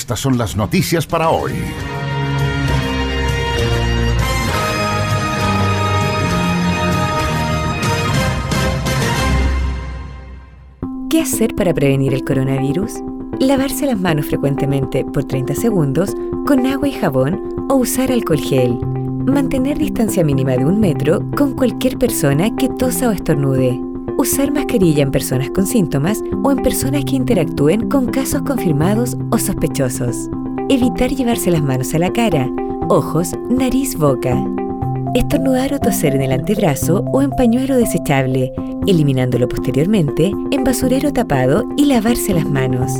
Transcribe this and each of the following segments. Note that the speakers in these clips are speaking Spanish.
Estas son las noticias para hoy. ¿Qué hacer para prevenir el coronavirus? Lavarse las manos frecuentemente por 30 segundos con agua y jabón o usar alcohol gel. Mantener distancia mínima de un metro con cualquier persona que tosa o estornude. Usar mascarilla en personas con síntomas o en personas que interactúen con casos confirmados o sospechosos. Evitar llevarse las manos a la cara, ojos, nariz, boca. Estornudar o toser en el antebrazo o en pañuelo desechable, eliminándolo posteriormente en basurero tapado y lavarse las manos.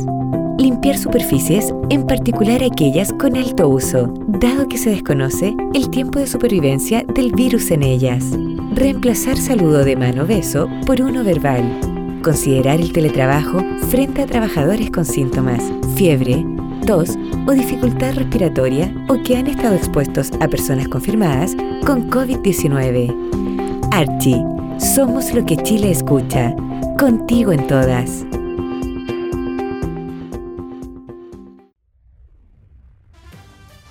Limpiar superficies, en particular aquellas con alto uso, dado que se desconoce el tiempo de supervivencia del virus en ellas. Reemplazar saludo de mano beso por uno verbal. Considerar el teletrabajo frente a trabajadores con síntomas, fiebre, tos o dificultad respiratoria o que han estado expuestos a personas confirmadas con COVID-19. Archie, somos lo que Chile escucha. Contigo en todas.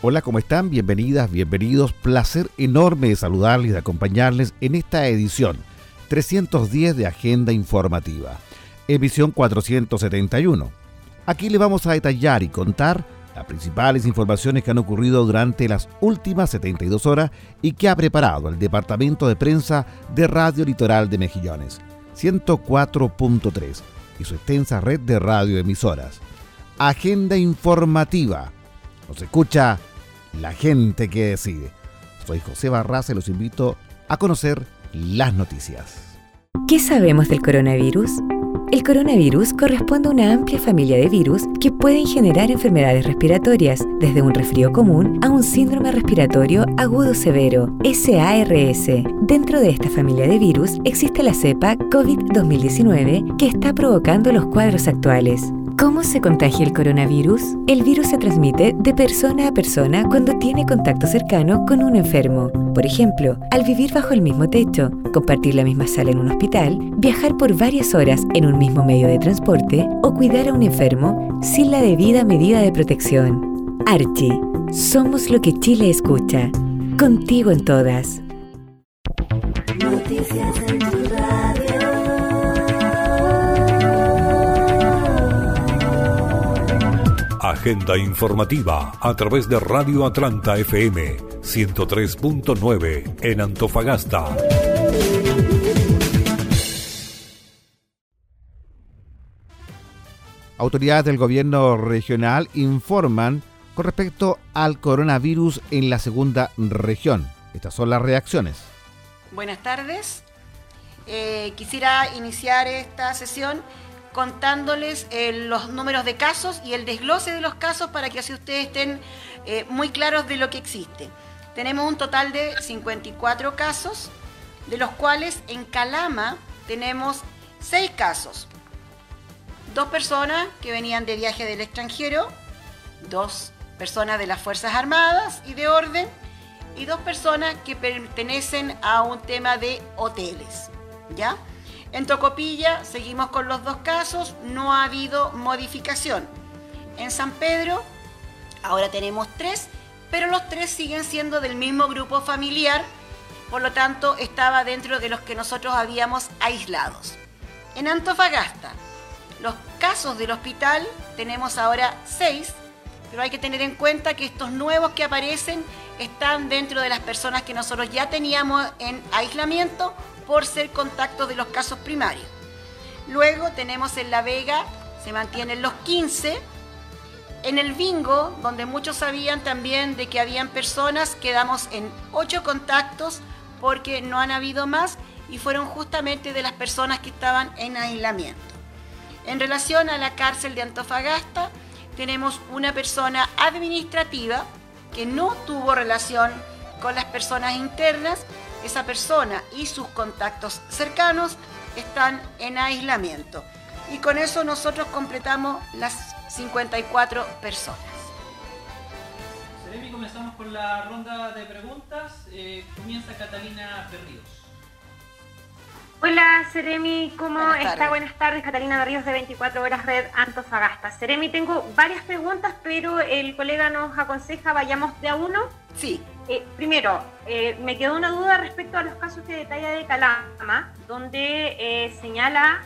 Hola, ¿cómo están? Bienvenidas, bienvenidos. Placer enorme de saludarles y de acompañarles en esta edición 310 de Agenda Informativa, emisión 471. Aquí le vamos a detallar y contar las principales informaciones que han ocurrido durante las últimas 72 horas y que ha preparado el Departamento de Prensa de Radio Litoral de Mejillones, 104.3 y su extensa red de radioemisoras. Agenda Informativa. Nos escucha la gente que decide. Soy José Barraza y los invito a conocer las noticias. ¿Qué sabemos del coronavirus? El coronavirus corresponde a una amplia familia de virus que pueden generar enfermedades respiratorias, desde un resfrío común a un síndrome respiratorio agudo severo, SARS. Dentro de esta familia de virus existe la cepa COVID-2019 que está provocando los cuadros actuales. ¿Cómo se contagia el coronavirus? El virus se transmite de persona a persona cuando tiene contacto cercano con un enfermo. Por ejemplo, al vivir bajo el mismo techo, compartir la misma sala en un hospital, viajar por varias horas en un mismo medio de transporte o cuidar a un enfermo sin la debida medida de protección. Archie, somos lo que Chile escucha. Contigo en todas. Noticias Agenda informativa a través de Radio Atlanta FM 103.9 en Antofagasta. Autoridades del gobierno regional informan con respecto al coronavirus en la segunda región. Estas son las reacciones. Buenas tardes. Eh, quisiera iniciar esta sesión contándoles eh, los números de casos y el desglose de los casos para que así ustedes estén eh, muy claros de lo que existe. Tenemos un total de 54 casos, de los cuales en Calama tenemos 6 casos. Dos personas que venían de viaje del extranjero, dos personas de las Fuerzas Armadas y de orden, y dos personas que pertenecen a un tema de hoteles. ¿Ya? En Tocopilla seguimos con los dos casos, no ha habido modificación. En San Pedro ahora tenemos tres, pero los tres siguen siendo del mismo grupo familiar, por lo tanto estaba dentro de los que nosotros habíamos aislados. En Antofagasta, los casos del hospital tenemos ahora seis, pero hay que tener en cuenta que estos nuevos que aparecen están dentro de las personas que nosotros ya teníamos en aislamiento por ser contactos de los casos primarios. Luego tenemos en La Vega, se mantienen los 15. En el bingo, donde muchos sabían también de que habían personas, quedamos en 8 contactos porque no han habido más y fueron justamente de las personas que estaban en aislamiento. En relación a la cárcel de Antofagasta, tenemos una persona administrativa que no tuvo relación con las personas internas. Esa persona y sus contactos cercanos están en aislamiento. Y con eso nosotros completamos las 54 personas. Seremi, comenzamos con la ronda de preguntas. Eh, comienza Catalina Berríos. Hola, Seremi, ¿cómo Buenas está? tardes. Buenas tardes, Catalina Berríos de 24 Horas Red Antofagasta. Seremi, tengo varias preguntas, pero el colega nos aconseja vayamos de a uno. Sí, Eh, primero, eh, me quedó una duda respecto a los casos que detalla de Calama, donde eh, señala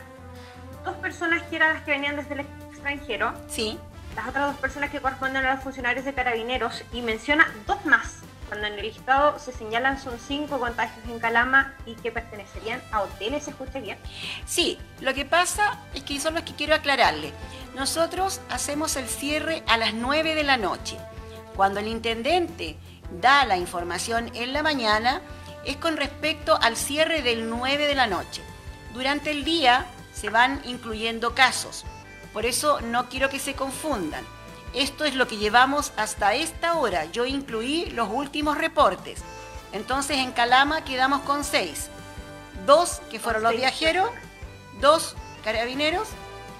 dos personas que eran las que venían desde el extranjero, sí. las otras dos personas que corresponden a los funcionarios de carabineros y menciona dos más, cuando en el listado se señalan son cinco contagios en Calama y que pertenecerían a hoteles, ¿se escucha bien? Sí, lo que pasa es que eso es lo que quiero aclararle. Nosotros hacemos el cierre a las 9 de la noche. Cuando el intendente da la información en la mañana, es con respecto al cierre del 9 de la noche. Durante el día se van incluyendo casos. Por eso no quiero que se confundan. Esto es lo que llevamos hasta esta hora. Yo incluí los últimos reportes. Entonces en Calama quedamos con seis. Dos que fueron los viajeros, dos carabineros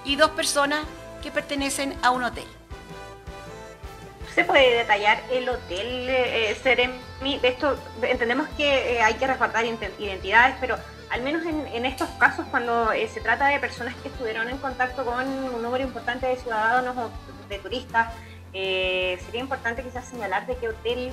y dos personas que pertenecen a un hotel. ¿Se puede detallar el hotel eh, Seremi? De esto entendemos que eh, hay que resguardar identidades, pero al menos en, en estos casos, cuando eh, se trata de personas que estuvieron en contacto con un número importante de ciudadanos o de turistas, eh, sería importante quizás señalar de qué hotel.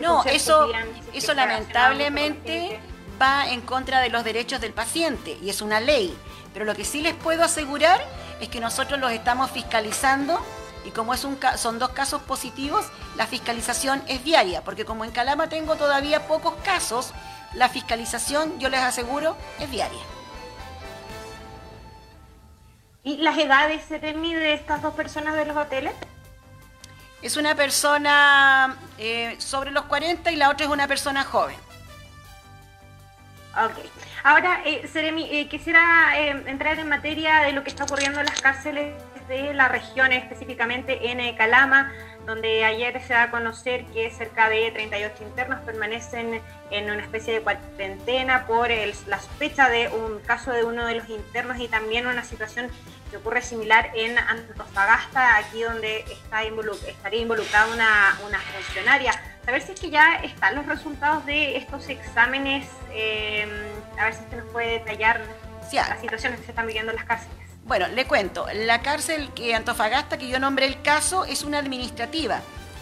No, eso, eso lamentablemente va en contra de los derechos del paciente y es una ley. Pero lo que sí les puedo asegurar es que nosotros los estamos fiscalizando y como es un, ca- son dos casos positivos, la fiscalización es diaria, porque como en Calama tengo todavía pocos casos, la fiscalización, yo les aseguro, es diaria. ¿Y las edades Seremi de estas dos personas de los hoteles? Es una persona eh, sobre los 40 y la otra es una persona joven. Ok. Ahora, eh, Seremi, eh, quisiera eh, entrar en materia de lo que está ocurriendo en las cárceles de la región, específicamente en eh, Calama, donde ayer se da a conocer que cerca de 38 internos permanecen en una especie de cuarentena por el- la sospecha de un caso de uno de los internos y también una situación que ocurre similar en Antofagasta, aquí donde está estaría involucrada una, una funcionaria. Saber si es que ya están los resultados de estos exámenes, eh, a ver si usted nos puede detallar Sí, ah. las situaciones que se están viviendo en las cárceles. Bueno, le cuento, la cárcel que Antofagasta, que yo nombré el caso, es una administrativa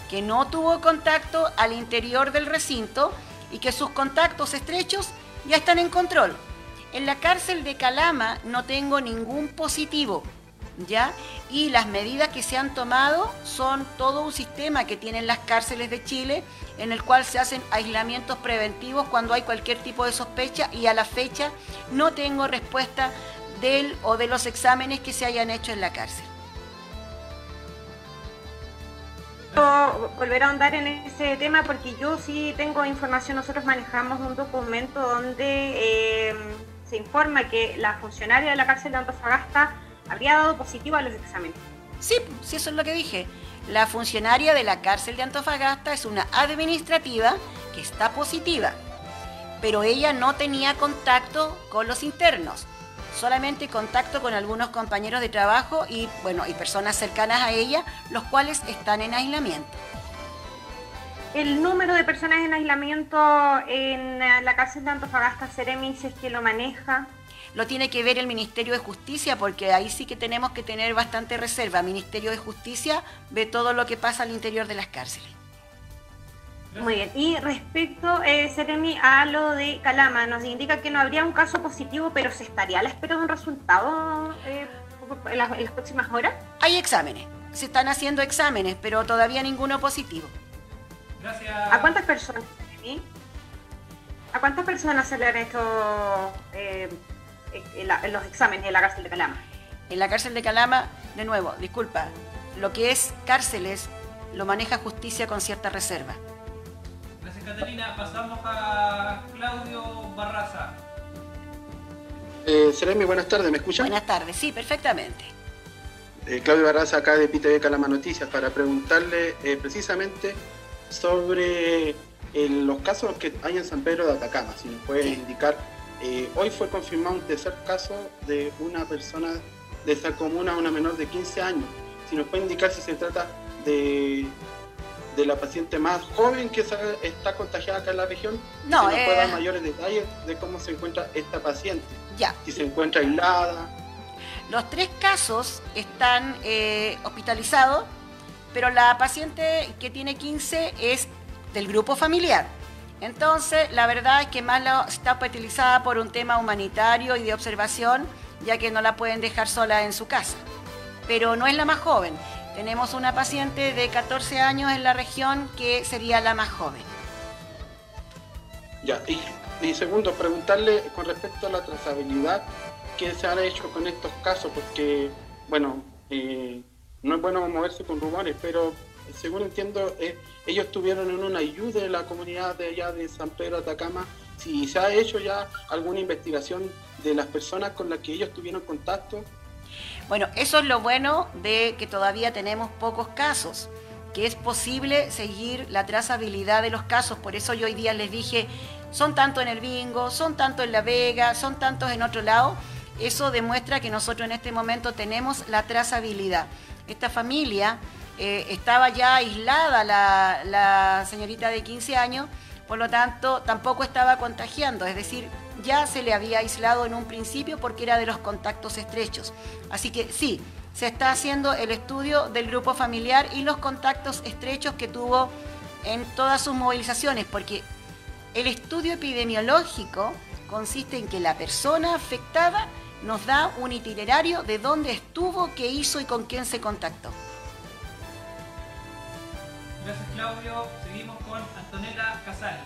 que no tuvo contacto al interior del recinto y que sus contactos estrechos ya están en control. En la cárcel de Calama no tengo ningún positivo, ¿ya? Y las medidas que se han tomado son todo un sistema que tienen las cárceles de Chile en el cual se hacen aislamientos preventivos cuando hay cualquier tipo de sospecha y a la fecha no tengo respuesta del o de los exámenes que se hayan hecho en la cárcel. Volver a ahondar en ese tema porque yo sí tengo información, nosotros manejamos un documento donde eh, se informa que la funcionaria de la cárcel de Antofagasta habría dado positivo a los exámenes. Sí, sí, eso es lo que dije. La funcionaria de la cárcel de Antofagasta es una administrativa que está positiva, pero ella no tenía contacto con los internos, solamente contacto con algunos compañeros de trabajo y, bueno, y personas cercanas a ella, los cuales están en aislamiento. El número de personas en aislamiento en la cárcel de Antofagasta, Ceremi, si es que lo maneja. Lo tiene que ver el Ministerio de Justicia porque ahí sí que tenemos que tener bastante reserva. Ministerio de Justicia ve todo lo que pasa al interior de las cárceles. Muy bien. Y respecto, eh, Seremi, a lo de Calama, nos indica que no habría un caso positivo, pero se estaría a la espera de un resultado eh, en, las, en las próximas horas. Hay exámenes, se están haciendo exámenes, pero todavía ninguno positivo. Gracias. ¿A cuántas personas, Seremi? ¿A cuántas personas se le han hecho eh, eh, la- los exámenes en la cárcel de Calama? En la cárcel de Calama, de nuevo, disculpa, lo que es cárceles lo maneja justicia con cierta reserva. Catalina. Pasamos a Claudio Barraza. Eh, Seremi, buenas tardes, ¿me escuchan? Buenas tardes, sí, perfectamente. Eh, Claudio Barraza acá de PTV Calama Noticias para preguntarle eh, precisamente sobre eh, los casos que hay en San Pedro de Atacama, si nos puede indicar. eh, hoy fue confirmado un tercer caso de una persona de esa comuna, una menor de 15 años. Si nos puede indicar si se trata de, de la paciente más joven que está contagiada acá en la región. No, si nos puede dar eh, mayores detalles de cómo se encuentra esta paciente. Ya. Si se encuentra aislada. Los tres casos están eh, hospitalizados, pero la paciente que tiene 15 es del grupo familiar. Entonces, la verdad es que más la- está hospitalizada por un tema humanitario y de observación, ya que no la pueden dejar sola en su casa. Pero no es la más joven. Tenemos una paciente de 14 años en la región que sería la más joven. Ya, y, y segundo, preguntarle con respecto a la trazabilidad que se ha hecho con estos casos, porque, bueno, eh, no es bueno moverse con rumores, pero según entiendo, eh, ellos estuvieron en una ayuda de la comunidad de allá de San Pedro Atacama. Si se ha hecho ya alguna investigación de las personas con las que ellos tuvieron contacto, Bueno, eso es lo bueno de que todavía tenemos pocos casos, que es posible seguir la trazabilidad de los casos. Por eso yo hoy día les dije, son tanto en el bingo, son tanto en La Vega, son tantos en otro lado. Eso demuestra que nosotros en este momento tenemos la trazabilidad. Esta familia eh, estaba ya aislada, la, la señorita de 15 años, por lo tanto tampoco estaba contagiando, es decir, ya se le había aislado en un principio porque era de los contactos estrechos. Así que sí, se está haciendo el estudio del grupo familiar y los contactos estrechos que tuvo en todas sus movilizaciones, porque el estudio epidemiológico consiste en que la persona afectada nos da un itinerario de dónde estuvo, qué hizo y con quién se contactó. Gracias Claudio. Seguimos con Antonella Casal.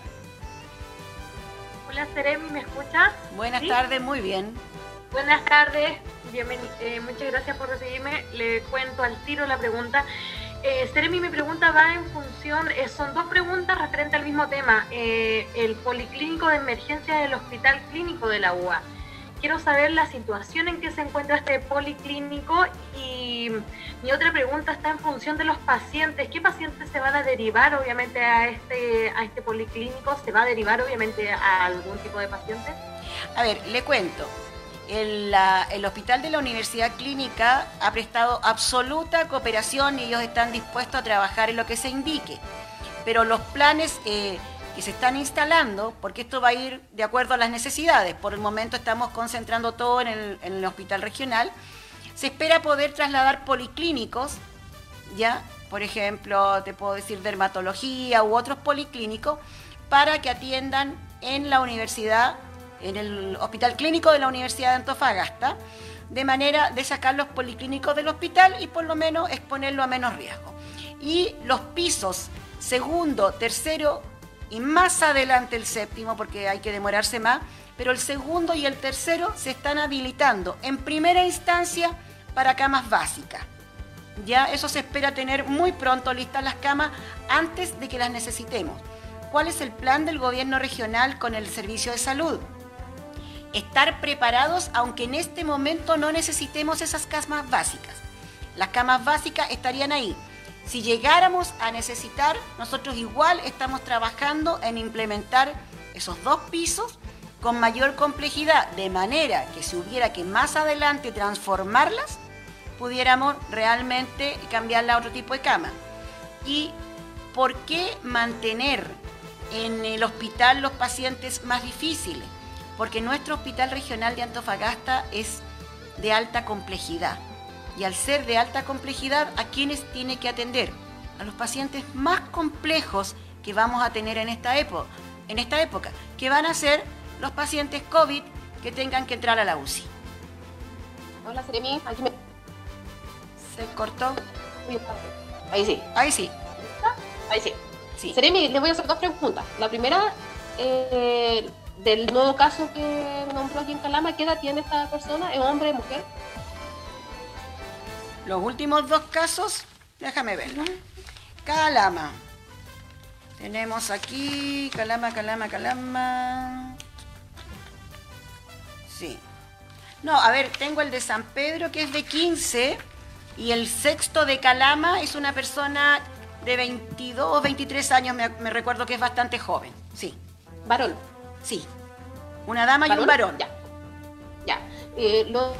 Hola Seremi, ¿me escucha? Buenas ¿Sí? tardes, muy bien. Buenas tardes, bienveni- eh, muchas gracias por recibirme. Le cuento al tiro la pregunta. Eh, Seremi, mi pregunta va en función, eh, son dos preguntas referentes al mismo tema. Eh, el policlínico de emergencia del Hospital Clínico de la UA. Quiero saber la situación en que se encuentra este policlínico y mi otra pregunta está en función de los pacientes. ¿Qué pacientes se van a derivar obviamente a este, a este policlínico? ¿Se va a derivar obviamente a algún tipo de paciente? A ver, le cuento. El, hospital de la Universidad Clínica ha prestado absoluta cooperación y ellos están dispuestos a trabajar en lo que se indique. Pero los planes eh, que se están instalando, porque esto va a ir de acuerdo a las necesidades, por el momento estamos concentrando todo en el, hospital regional, se espera poder trasladar policlínicos, ¿ya? Por ejemplo, te puedo decir dermatología u otros policlínicos, para que atiendan en la universidad, en el hospital clínico de la Universidad de Antofagasta, de manera de sacar los policlínicos del hospital y por lo menos exponerlo a menos riesgo. Y los pisos segundo, tercero y más adelante el séptimo, porque hay que demorarse más, pero el segundo y el tercero se están habilitando en primera instancia para camas básicas. Ya eso se espera tener muy pronto listas las camas antes de que las necesitemos. ¿Cuál es el plan del gobierno regional con el servicio de salud? Estar preparados aunque en este momento no necesitemos esas camas básicas. Las camas básicas estarían ahí. Si llegáramos a necesitar, nosotros igual estamos trabajando en implementar esos dos pisos con mayor complejidad, de manera que si hubiera que más adelante transformarlas, pudiéramos realmente cambiarla a otro tipo de cama. ¿Y por qué mantener en el hospital los pacientes más difíciles? Porque nuestro hospital regional de Antofagasta es de alta complejidad. Y al ser de alta complejidad, ¿a quiénes tiene que atender? A los pacientes más complejos que vamos a tener en esta, época, en esta época, que van a ser los pacientes COVID que tengan que entrar a la UCI. Hola, Seremi. Aquí me... ¿Se cortó? Ahí sí. Ahí sí. Ahí sí. Sí. Seremi, le voy a hacer dos preguntas. La primera, eh, del nuevo caso que nombró aquí en Calama, ¿qué edad tiene esta persona? ¿Es hombre, mujer? Los últimos dos casos, déjame ver. Calama. Tenemos aquí, Calama, Calama, Calama. Sí. No, a ver, tengo el de San Pedro que es de 15 y el sexto de Calama es una persona de 22 o 23 años, me, recuerdo que es bastante joven. Sí, Varón. sí. Una dama y un varón. Ya. Ya. Eh, los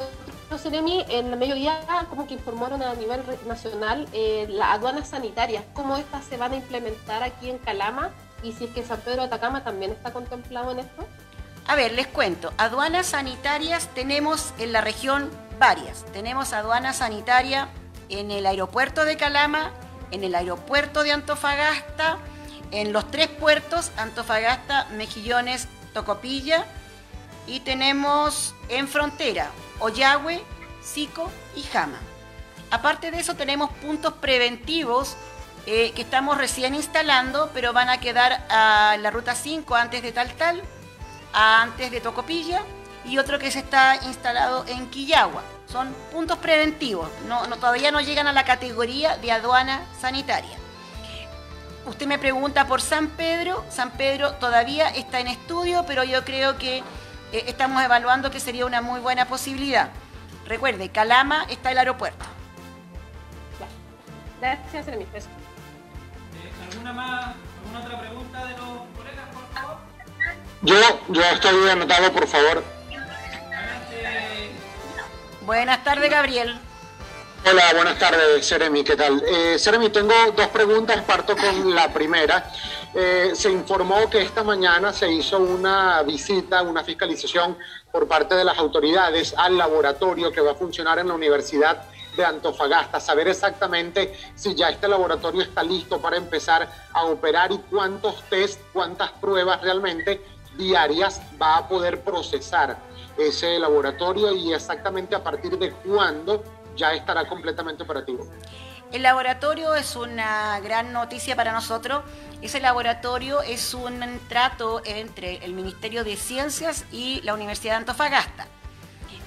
Ceremi en el mediodía como que informaron a nivel nacional eh, las aduanas sanitarias, cómo estas se van a implementar aquí en Calama y si es que San Pedro de Atacama también está contemplado en esto. A ver, les cuento. Aduanas sanitarias tenemos en la región varias. Tenemos aduana sanitaria en el aeropuerto de Calama, en el aeropuerto de Antofagasta, en los tres puertos, Antofagasta, Mejillones, Tocopilla, y tenemos en frontera Ollagüe, Sico y Jama. Aparte de eso tenemos puntos preventivos eh, que estamos recién instalando, pero van a quedar a la ruta 5 antes de Tal Tal, a antes de Tocopilla y otro que se está instalado en Quillagua. Son puntos preventivos, no- todavía no llegan a la categoría de aduana sanitaria. Usted me pregunta por San Pedro. San Pedro todavía está en estudio, pero yo creo que eh, estamos evaluando que sería una muy buena posibilidad. Recuerde, Calama está el aeropuerto. Gracias. Eh, ¿Alguna más, alguna otra pregunta de los colegas, por favor? Yo, yo estoy anotado, por favor. Buenas tardes, Gabriel. Hola, buenas tardes, Seremi, ¿qué tal? Eh, tengo dos preguntas, parto con la primera. Eh, se informó que esta mañana se hizo una visita, una fiscalización por parte de las autoridades al laboratorio que va a funcionar en la Universidad de Antofagasta, saber exactamente si ya este laboratorio está listo para empezar a operar y cuántos test, cuántas pruebas realmente diarias va a poder procesar ese laboratorio y exactamente a partir de cuándo ya estará completamente operativo. El laboratorio es una gran noticia para nosotros. Ese laboratorio es un trato entre el Ministerio de Ciencias y la Universidad de Antofagasta.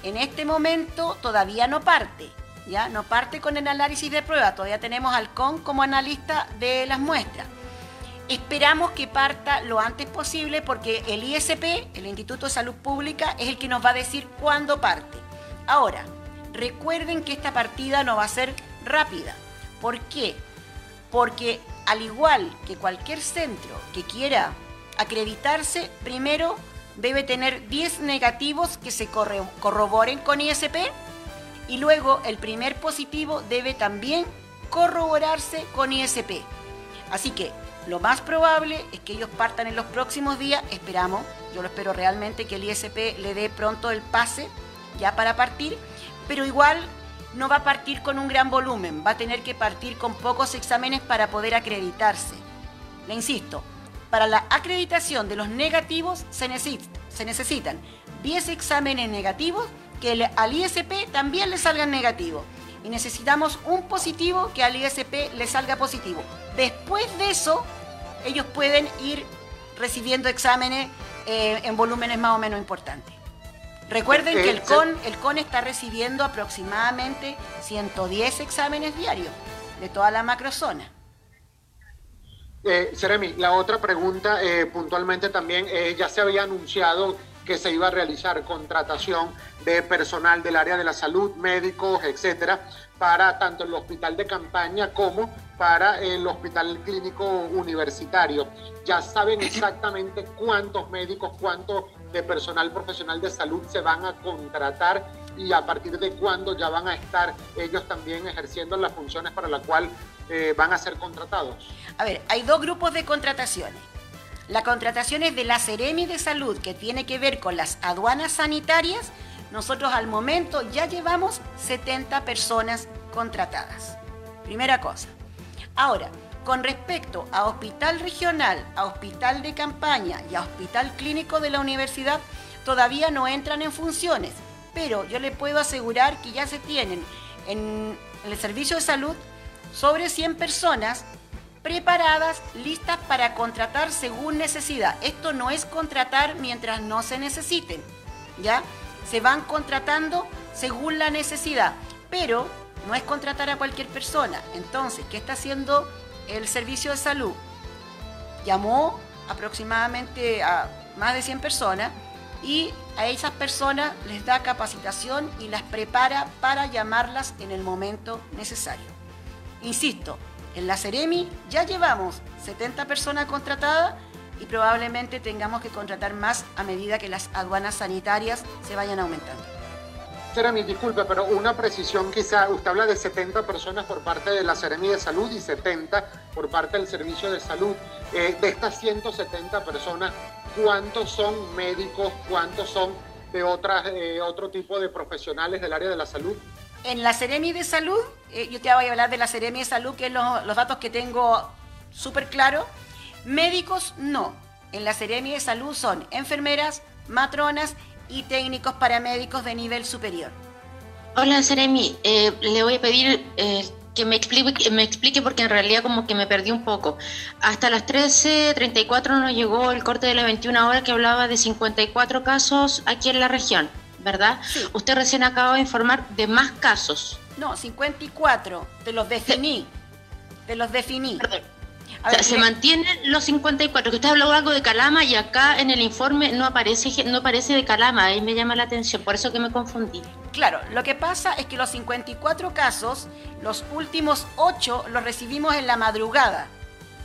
En este momento todavía no parte, ¿ya? No parte con el análisis de prueba, todavía tenemos al CON como analista de las muestras. Esperamos que parta lo antes posible porque el ISP, el Instituto de Salud Pública, es el que nos va a decir cuándo parte. Ahora, recuerden que esta partida no va a ser rápida. ¿Por qué? Porque al igual que cualquier centro que quiera acreditarse, primero debe tener 10 negativos que se corroboren con ISP y luego el primer positivo debe también corroborarse con ISP. Así que lo más probable es que ellos partan en los próximos días, esperamos, yo lo espero realmente que el ISP le dé pronto el pase ya para partir, pero igual no va a partir con un gran volumen, va a tener que partir con pocos exámenes para poder acreditarse. Le insisto, para la acreditación de los negativos se, necesit- se necesitan 10 exámenes negativos que al ISP también le salgan negativos. Y necesitamos un positivo que al ISP le salga positivo. Después de eso, ellos pueden ir recibiendo exámenes eh, en volúmenes más o menos importantes. Recuerden que el Eh, CON, el CON está recibiendo aproximadamente 110 exámenes diarios de toda la macrozona. Eh, Seremi, la otra pregunta eh, puntualmente también, eh, ya se había anunciado que se iba a realizar contratación de personal del área de la salud, médicos, etcétera, para tanto el hospital de campaña como para el hospital clínico universitario. Ya saben exactamente cuántos médicos, cuánto de personal profesional de salud se van a contratar y a partir de cuándo ya van a estar ellos también ejerciendo las funciones para las cuales eh, van a ser contratados. A ver, hay dos grupos de contrataciones. La contratación es de la Seremi de Salud, que tiene que ver con las aduanas sanitarias. Nosotros al momento ya llevamos 70 personas contratadas. Primera cosa. Ahora, con respecto a hospital regional, a hospital de campaña y a hospital clínico de la universidad, todavía no entran en funciones, pero yo le puedo asegurar que ya se tienen en el servicio de salud sobre 100 personas preparadas, listas para contratar según necesidad. Esto no es contratar mientras no se necesiten, ¿ya? Se van contratando según la necesidad, pero no es contratar a cualquier persona. Entonces, ¿qué está haciendo el servicio de salud? Llamó aproximadamente a más de 100 personas y a esas personas les da capacitación y las prepara para llamarlas en el momento necesario. Insisto, en la Ceremi ya llevamos 70 personas contratadas y probablemente tengamos que contratar más a medida que las aduanas sanitarias se vayan aumentando. Seremi, disculpe, pero una precisión quizá, usted habla de 70 personas por parte de la Seremi de Salud y 70 por parte del Servicio de Salud. Eh, de estas 170 personas, ¿cuántos son médicos? ¿Cuántos son de otras, eh, otro tipo de profesionales del área de la salud? En la Seremi de Salud, eh, yo te voy a hablar de la Seremi de Salud, que es los, datos que tengo súper claros. Médicos, no. En la Seremi de Salud son enfermeras, matronas y técnicos paramédicos de nivel superior. Hola, Seremi. Eh, le voy a pedir eh, que me explique, me explique porque en realidad como que me perdí un poco. Hasta las 13.34 nos llegó el corte de la 21 hora que hablaba de 54 casos aquí en la región, ¿verdad? Usted recién acaba de informar de más casos. No, 54. Te los definí. Te los definí. O sea, se mantienen los 54, que usted habló algo de Calama y acá en el informe no aparece, no aparece de Calama, ahí me llama la atención, por eso que me confundí. Claro, lo que pasa es que los 54 casos, los últimos 8 los recibimos en la madrugada.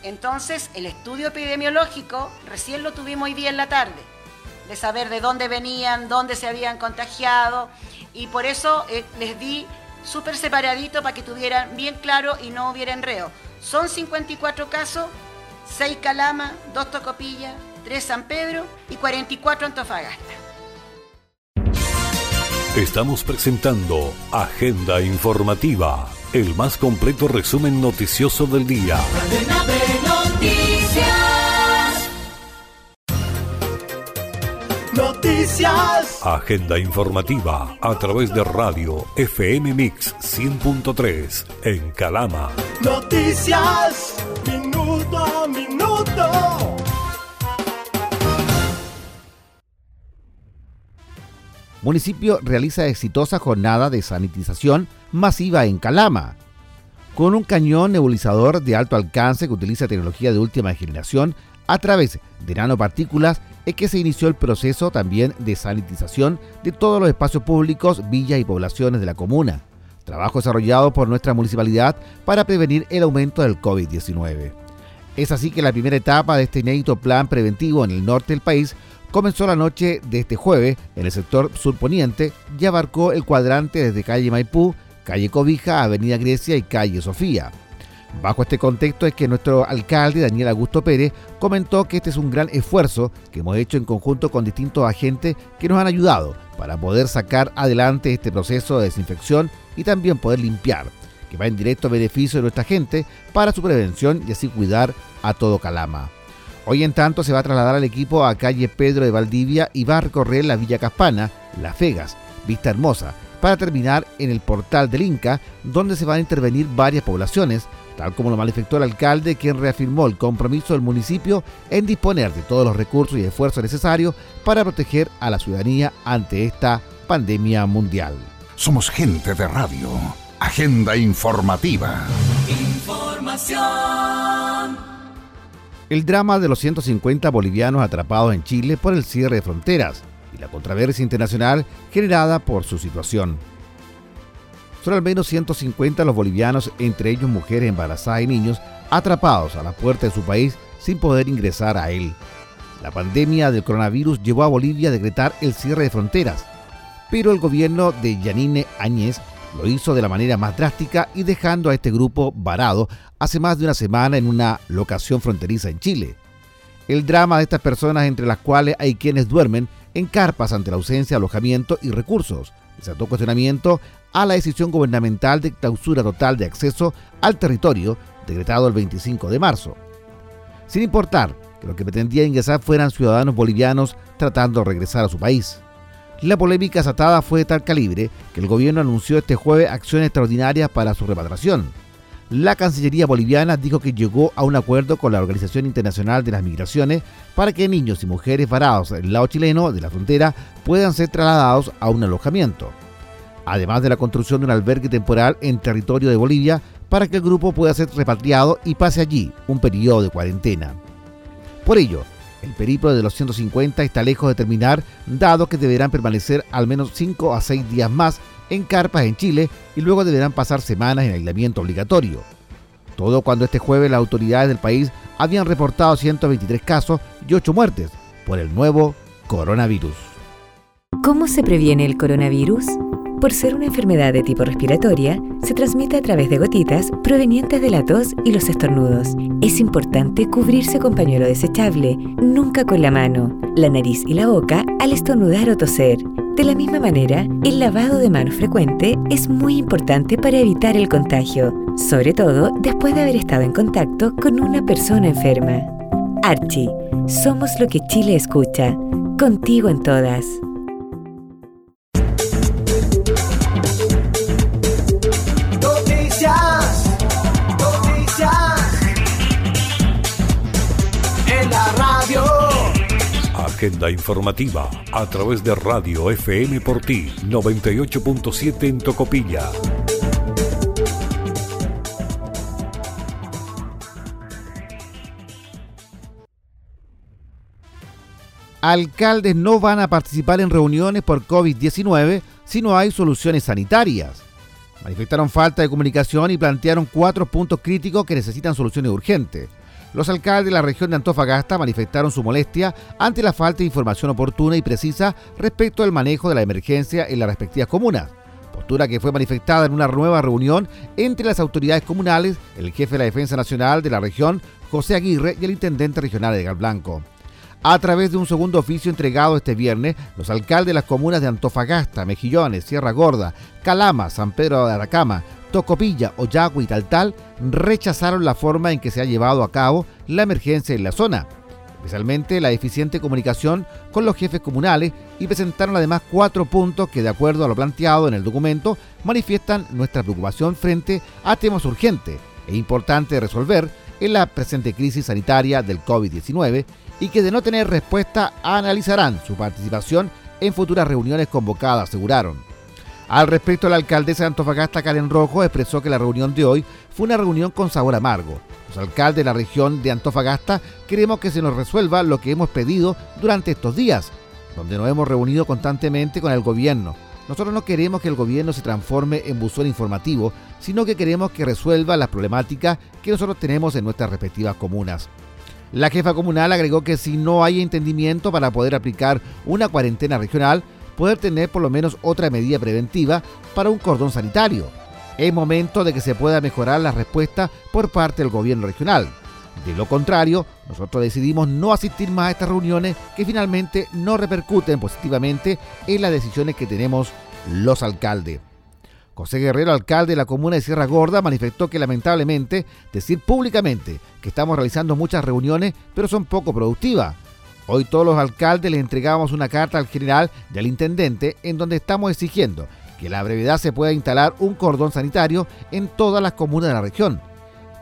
Entonces, el estudio epidemiológico recién lo tuvimos hoy día en la tarde, de saber de dónde venían, dónde se habían contagiado, y por eso eh, les di súper separadito para que tuvieran bien claro y no hubiera enreo. Son 54 casos, 6 Calama, 2 Tocopilla, 3 San Pedro y 44 Antofagasta. Estamos presentando Agenda Informativa, el más completo resumen noticioso del día. Noticias. Agenda informativa a través de radio FM Mix 100.3 en Calama. Noticias. Minuto a minuto. Municipio realiza exitosa jornada de sanitización masiva en Calama. Con un cañón nebulizador de alto alcance que utiliza tecnología de última generación a través de nanopartículas es que se inició el proceso también de sanitización de todos los espacios públicos, villas y poblaciones de la comuna. Trabajo desarrollado por nuestra municipalidad para prevenir el aumento del COVID-19. Es así que la primera etapa de este inédito plan preventivo en el norte del país comenzó la noche de este jueves en el sector surponiente y abarcó el cuadrante desde calle Maipú, calle Cobija, avenida Grecia y calle Sofía. Bajo este contexto es que nuestro alcalde, Daniel Augusto Pérez, comentó que este es un gran esfuerzo que hemos hecho en conjunto con distintos agentes que nos han ayudado para poder sacar adelante este proceso de desinfección y también poder limpiar, que va en directo beneficio de nuestra gente para su prevención y así cuidar a todo Calama. Hoy en tanto se va a trasladar al equipo a calle Pedro de Valdivia y va a recorrer la Villa Caspana, Las Vegas, Vista Hermosa, para terminar en el portal del Inca, donde se van a intervenir varias poblaciones, tal como lo manifestó el alcalde, quien reafirmó el compromiso del municipio en disponer de todos los recursos y esfuerzos necesarios para proteger a la ciudadanía ante esta pandemia mundial. Somos gente de radio. Agenda informativa. Información. El drama de los 150 bolivianos atrapados en Chile por el cierre de fronteras y la controversia internacional generada por su situación. Son al menos 150 los bolivianos, entre ellos mujeres embarazadas y niños, atrapados a la puerta de su país sin poder ingresar a él. La pandemia del coronavirus llevó a Bolivia a decretar el cierre de fronteras, pero el gobierno de Yanine Áñez lo hizo de la manera más drástica y dejando a este grupo varado hace más de una semana en una locación fronteriza en Chile. El drama de estas personas, entre las cuales hay quienes duermen en carpas ante la ausencia de alojamiento y recursos, desató cuestionamiento a la decisión gubernamental de clausura total de acceso al territorio decretado el 25 de marzo. Sin importar que lo que pretendía ingresar fueran ciudadanos bolivianos tratando de regresar a su país. La polémica desatada fue de tal calibre que el gobierno anunció este jueves acciones extraordinarias para su repatriación. La Cancillería boliviana dijo que llegó a un acuerdo con la Organización Internacional de las Migraciones para que niños y mujeres varados del lado chileno de la frontera puedan ser trasladados a un alojamiento. Además de la construcción de un albergue temporal en territorio de Bolivia para que el grupo pueda ser repatriado y pase allí un periodo de cuarentena. Por ello, El periplo de los 150 está lejos de terminar, dado que deberán permanecer al menos 5 a 6 días más en carpas en Chile y luego deberán pasar semanas en aislamiento obligatorio. Todo cuando este jueves las autoridades del país habían reportado 123 casos y 8 muertes por el nuevo coronavirus. ¿Cómo se previene el coronavirus? Por ser una enfermedad de tipo respiratoria, se transmite a través de gotitas provenientes de la tos y los estornudos. Es importante cubrirse con pañuelo desechable, nunca con la mano, la nariz y la boca al estornudar o toser. De la misma manera, el lavado de manos frecuente es muy importante para evitar el contagio, sobre todo después de haber estado en contacto con una persona enferma. Archie, somos lo que Chile escucha, contigo en todas. Agenda informativa a través de Radio FM por ti 98.7 en Tocopilla. Alcaldes no van a participar en reuniones por COVID-19 si no hay soluciones sanitarias. Manifestaron falta de comunicación y plantearon cuatro puntos críticos que necesitan soluciones urgentes. Los alcaldes de la región de Antofagasta manifestaron su molestia ante la falta de información oportuna y precisa respecto al manejo de la emergencia en las respectivas comunas. Postura que fue manifestada en una nueva reunión entre las autoridades comunales, el jefe de la Defensa Nacional de la región, José Aguirre, y el intendente regional de Galblanco. A través de un segundo oficio entregado este viernes, los alcaldes de las comunas de Antofagasta, Mejillones, Sierra Gorda, Calama, San Pedro de Aracama, Tocopilla, Oyagua y Taltal rechazaron la forma en que se ha llevado a cabo la emergencia en la zona, especialmente la eficiente comunicación con los jefes comunales y presentaron además cuatro puntos que de acuerdo a lo planteado en el documento manifiestan nuestra preocupación frente a temas urgentes e importantes de resolver en la presente crisis sanitaria del COVID-19 y que de no tener respuesta analizarán su participación en futuras reuniones convocadas, aseguraron. Al respecto, la alcaldesa de Antofagasta, Karen Rojo, expresó que la reunión de hoy fue una reunión con sabor amargo. Los alcaldes de la región de Antofagasta queremos que se nos resuelva lo que hemos pedido durante estos días, donde nos hemos reunido constantemente con el gobierno. Nosotros no queremos que el gobierno se transforme en buzón informativo, sino que queremos que resuelva las problemáticas que nosotros tenemos en nuestras respectivas comunas. La jefa comunal agregó que si no hay entendimiento para poder aplicar una cuarentena regional, poder tener por lo menos otra medida preventiva para un cordón sanitario. Es momento de que se pueda mejorar la respuesta por parte del gobierno regional. De lo contrario, nosotros decidimos no asistir más a estas reuniones que finalmente no repercuten positivamente en las decisiones que tenemos los alcaldes. José Guerrero, alcalde de la comuna de Sierra Gorda, manifestó que lamentablemente decir públicamente que estamos realizando muchas reuniones, pero son poco productivas. Hoy todos los alcaldes le entregamos una carta al general y al intendente en donde estamos exigiendo que la brevedad se pueda instalar un cordón sanitario en todas las comunas de la región.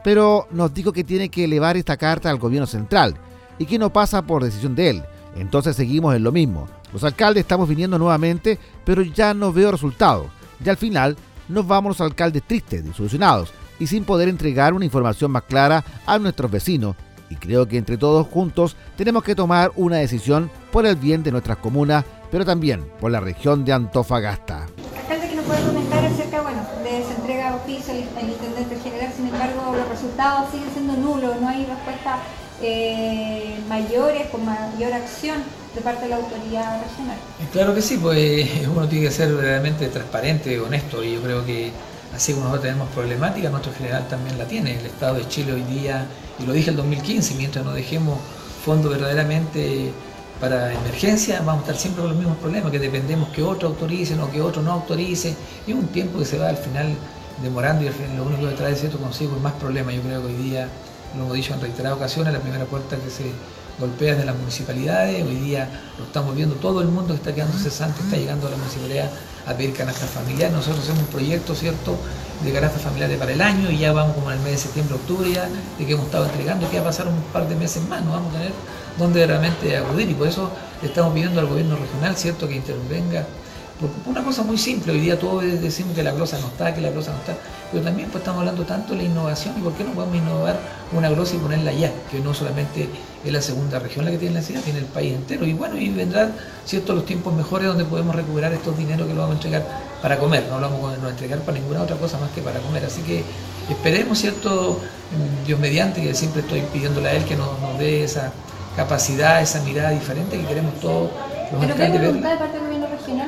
Pero nos dijo que tiene que elevar esta carta al gobierno central y que no pasa por decisión de él. Entonces seguimos en lo mismo. Los alcaldes estamos viniendo nuevamente, pero ya no veo resultados. Y al final nos vamos los alcaldes tristes, disolucionados y sin poder entregar una información más clara a nuestros vecinos. Y creo que entre todos juntos tenemos que tomar una decisión por el bien de nuestras comunas, pero también por la región de Antofagasta. Alcalde que nos puede comentar acerca, bueno, de esa entrega de oficio al intendente general, sin embargo los resultados siguen siendo nulos, no hay respuestas eh, mayores con mayor acción de parte de la autoridad regional. Claro que sí, pues uno tiene que ser verdaderamente transparente, honesto, y yo creo que así como nosotros tenemos problemática, nuestro general también la tiene. El Estado de Chile hoy día, y lo dije el 2015, mientras no dejemos fondos verdaderamente para emergencia, vamos a estar siempre con los mismos problemas, que dependemos que otro autorice o que otro no autorice, y es un tiempo que se va al final demorando y al final lo único que trae cierto consigo es más problemas. Yo creo que hoy día, lo hemos dicho en reiteradas ocasiones, la primera puerta que se golpea de las municipalidades, hoy día lo estamos viendo, todo el mundo que está quedando cesante está llegando a la municipalidad a pedir canastas familiares, nosotros hacemos un proyecto, ¿cierto?, de canastas familiares para el año y ya vamos como en el mes de septiembre, octubre ya, de que hemos estado entregando, que va a pasar un par de meses más, no vamos a tener dónde realmente acudir y por eso le estamos pidiendo al gobierno regional, ¿cierto?, que intervenga por una cosa muy simple, hoy día todos decimos que la glosa no está, que la glosa no está, pero también pues, estamos hablando tanto de la innovación y por qué no podemos innovar una glosa y ponerla allá, que no solamente es la segunda región la que tiene la ciudad, tiene el país entero. Y bueno, y vendrán ciertos los tiempos mejores donde podemos recuperar estos dineros que lo vamos a entregar para comer, no lo vamos a entregar para ninguna otra cosa más que para comer. Así que esperemos, ¿cierto? Dios mediante, que siempre estoy pidiéndole a Él que nos, nos dé esa capacidad, esa mirada diferente que queremos todos los alcaldes ver.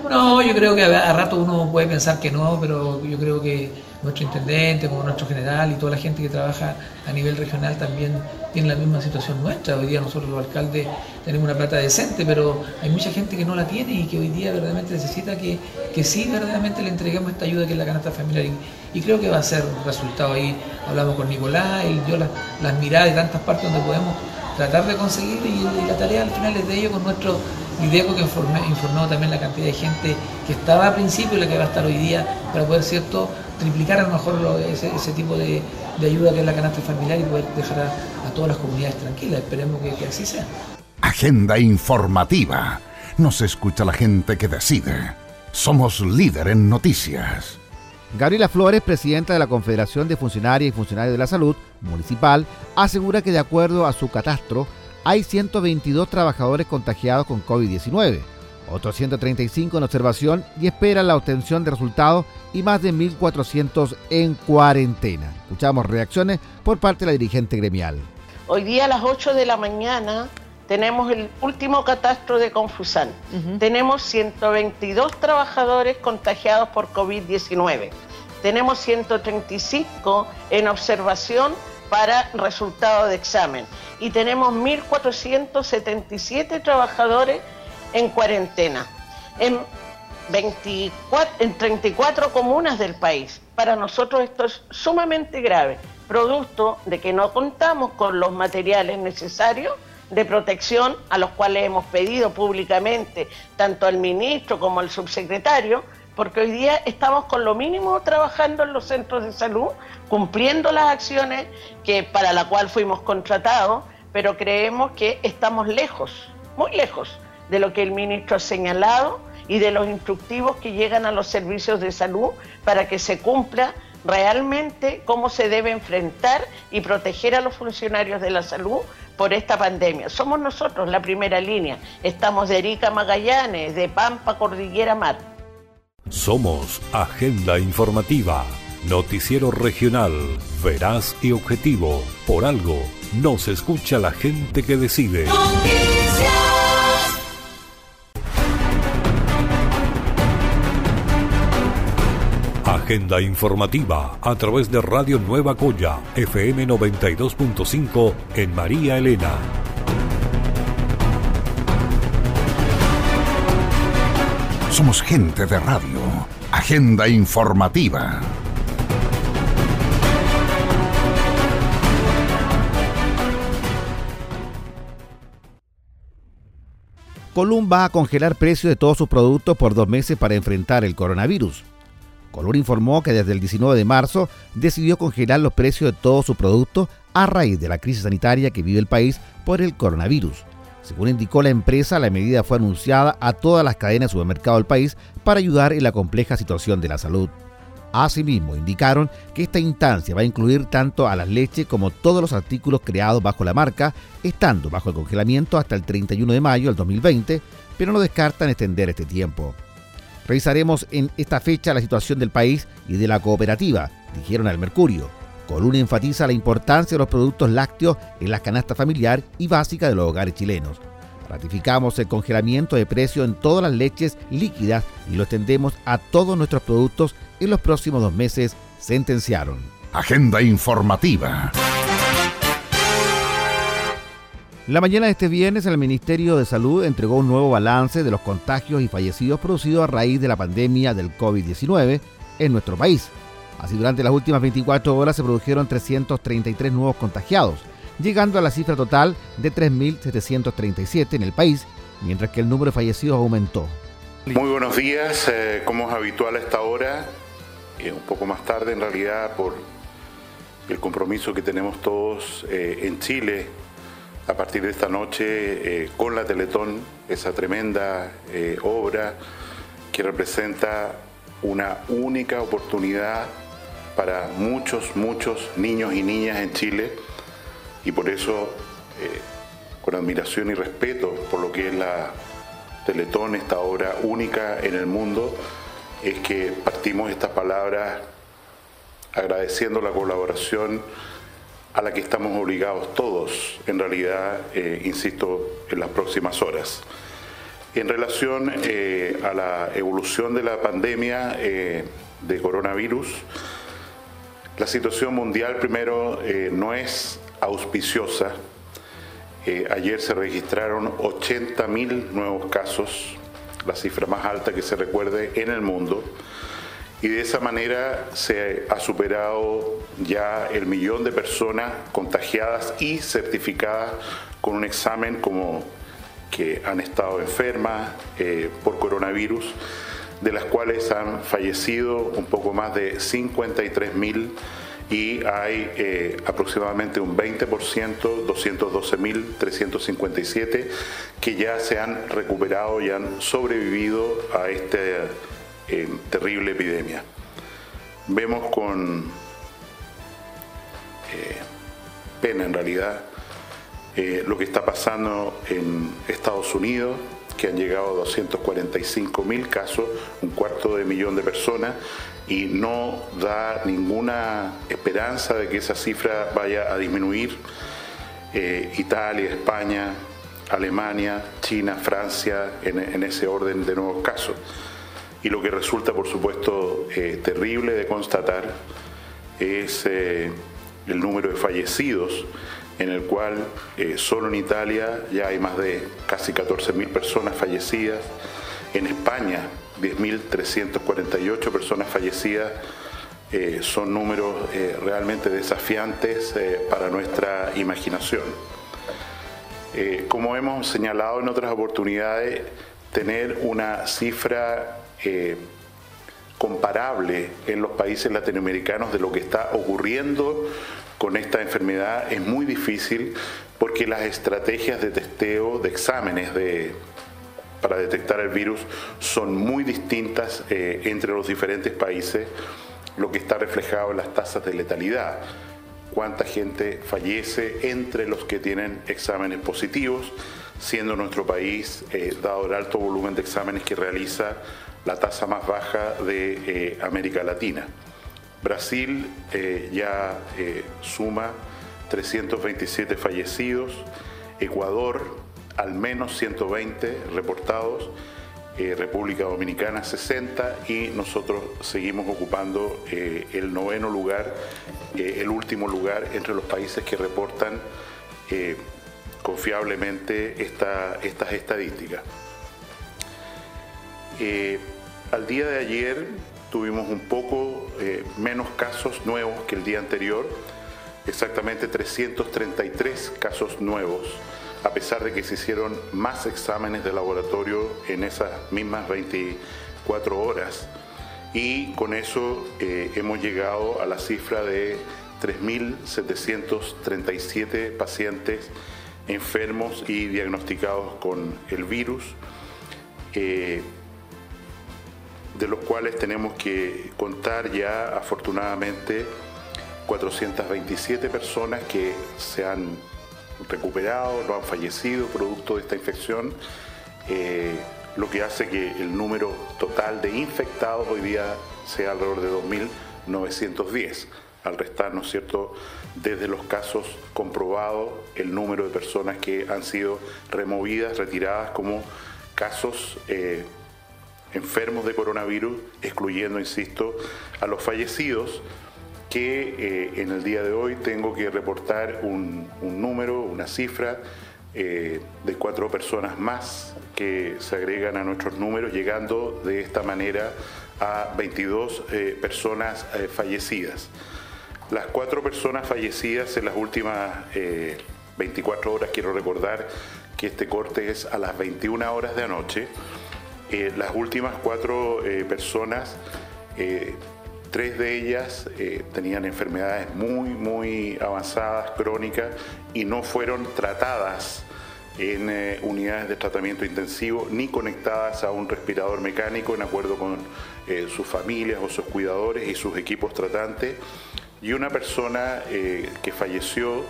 No, yo creo que a, rato uno puede pensar que no, pero yo creo que nuestro intendente, como nuestro general y toda la gente que trabaja a nivel regional también tiene la misma situación nuestra. Hoy día nosotros los alcaldes tenemos una plata decente, pero hay mucha gente que no la tiene y que hoy día verdaderamente necesita que, que sí verdaderamente le entreguemos esta ayuda que es la canasta familiar. Y, creo que va a ser resultado ahí. Hablamos con Nicolás, él dio las, las miradas de tantas partes donde podemos tratar de conseguir y, la tarea al final es de ello con nuestro IDECO que informé, informó también la cantidad de gente que estaba al principio y la que va a estar hoy día para poder cierto triplicar a lo mejor ese, tipo de, ayuda que es la canasta familiar y poder dejar a, todas las comunidades tranquilas. Esperemos que, que así sea. Agenda informativa. Nos escucha la gente que decide. Somos líder en noticias. Gabriela Flores, presidenta de la Confederación de Funcionarias y Funcionarios de la Salud Municipal, asegura que de acuerdo a su catastro, hay 122 trabajadores contagiados con COVID-19, otros 135 en observación y esperan la obtención de resultados y más de 1.400 en cuarentena. Escuchamos reacciones por parte de la dirigente gremial. Hoy día a las 8 de la mañana tenemos el último catastro de Confusan. Tenemos 122 trabajadores contagiados por COVID-19. Tenemos 135 en observación para resultado de examen y tenemos 1.477 trabajadores en cuarentena en, 24, en 34 comunas del país. Para nosotros esto es sumamente grave, producto de que no contamos con los materiales necesarios de protección a los cuales hemos pedido públicamente tanto al ministro como al subsecretario porque hoy día estamos con lo mínimo trabajando en los centros de salud, cumpliendo las acciones que para la cual fuimos contratados, pero creemos que estamos lejos, muy lejos de lo que el ministro ha señalado y de los instructivos que llegan a los servicios de salud para que se cumpla realmente cómo se debe enfrentar y proteger a los funcionarios de la salud por esta pandemia. Somos nosotros la primera línea. Estamos de Erika Magallanes, de Pampa Cordillera Mar. Somos Agenda Informativa, noticiero regional, veraz y objetivo. Por algo, nos escucha la gente que decide. Agenda informativa a través de Radio Nueva Coya, FM 92.5 en María Elena. Somos gente de radio. Agenda informativa. Colum va a congelar precios de todos sus productos por dos meses para enfrentar el coronavirus. Colum informó que desde el 19 de marzo decidió congelar los precios de todos sus productos a raíz de la crisis sanitaria que vive el país por el coronavirus. Según indicó la empresa, la medida fue anunciada a todas las cadenas de supermercados del país para ayudar en la compleja situación de la salud. Asimismo, indicaron que esta instancia va a incluir tanto a las leches como todos los artículos creados bajo la marca, estando bajo el congelamiento hasta el 31 de mayo del 2020, pero no descartan extender este tiempo. Revisaremos en esta fecha la situación del país y de la cooperativa, dijeron al Mercurio. Coluna enfatiza la importancia de los productos lácteos en la canasta familiar y básica de los hogares chilenos. Ratificamos el congelamiento de precio en todas las leches líquidas y lo extendemos a todos nuestros productos en los próximos dos meses, sentenciaron. Agenda informativa. La mañana de este viernes el Ministerio de Salud entregó un nuevo balance de los contagios y fallecidos producidos a raíz de la pandemia del COVID-19 en nuestro país. Así, durante las últimas 24 horas se produjeron 333 nuevos contagiados, llegando a la cifra total de 3.737 en el país, mientras que el número de fallecidos aumentó. Muy buenos días, eh, como es habitual a esta hora, y un poco más tarde en realidad por el compromiso que tenemos todos eh, en Chile a partir de esta noche eh, con la Teletón, esa tremenda obra que representa una única oportunidad para muchos, muchos niños y niñas en Chile. Y por eso, eh, con admiración y respeto por lo que es la Teletón, esta obra única en el mundo, es que partimos estas palabras agradeciendo la colaboración a la que estamos obligados todos, en realidad, eh, insisto, en las próximas horas. En relación eh, a la evolución de la pandemia de coronavirus, la situación mundial primero no es auspiciosa. Eh, ayer se registraron 80.000 nuevos casos, la cifra más alta que se recuerde en el mundo, y de esa manera se ha superado ya el millón de personas contagiadas y certificadas con un examen como que han estado enfermas eh, por coronavirus, de las cuales han fallecido un poco más de 53.000 y hay eh, aproximadamente un 20%, 212.357, que ya se han recuperado y han sobrevivido a esta eh, terrible epidemia. Vemos con eh, pena en realidad lo que está pasando en Estados Unidos, que han llegado a 245 mil casos, un cuarto de millón de personas, y no da ninguna esperanza de que esa cifra vaya a disminuir. Eh, Italia, España, Alemania, China, Francia, en, ese orden de nuevos casos. Y lo que resulta, por supuesto, eh, terrible de constatar es eh, el número de fallecidos, en el cual solo en Italia ya hay más de casi 14.000 personas fallecidas, en España 10.348 personas fallecidas eh, son números eh, realmente desafiantes eh, para nuestra imaginación. como hemos señalado en otras oportunidades, tener una cifra comparable en los países latinoamericanos de lo que está ocurriendo con esta enfermedad es muy difícil porque las estrategias de testeo, de exámenes, de para detectar el virus son muy distintas eh, entre los diferentes países, lo que está reflejado en las tasas de letalidad. Cuánta gente fallece entre los que tienen exámenes positivos, siendo nuestro país, eh, dado el alto volumen de exámenes que realiza, la tasa más baja de eh, América Latina. Brasil ya suma 327 fallecidos, Ecuador al menos 120 reportados, eh, República Dominicana 60 y nosotros seguimos ocupando eh, el noveno lugar, eh, el último lugar entre los países que reportan confiablemente estas estadísticas. al día de ayer tuvimos un poco menos casos nuevos que el día anterior, exactamente 333 casos nuevos a pesar de que se hicieron más exámenes de laboratorio en esas mismas 24 horas. Y con eso eh, hemos llegado a la cifra de 3.737 pacientes enfermos y diagnosticados con el virus, eh, de los cuales tenemos que contar ya afortunadamente 427 personas que se han recuperado, no han fallecido producto de esta infección, eh, lo que hace que el número total de infectados hoy día sea alrededor de 2.910, al restar, ¿no es cierto?, desde los casos comprobados el número de personas que han sido removidas, retiradas como casos eh, enfermos de coronavirus, excluyendo, insisto, a los fallecidos que eh, en el día de hoy tengo que reportar un, número, una cifra eh, de cuatro personas más que se agregan a nuestros números, llegando de esta manera a 22 eh, personas fallecidas. Las cuatro personas fallecidas en las últimas 24 horas, quiero recordar que este corte es a las 21 horas de anoche, las últimas cuatro personas Tres de ellas eh, tenían enfermedades muy, muy avanzadas, crónicas, y no fueron tratadas en eh, unidades de tratamiento intensivo ni conectadas a un respirador mecánico en acuerdo con eh, sus familias o sus cuidadores y sus equipos tratantes. Y una persona eh, que falleció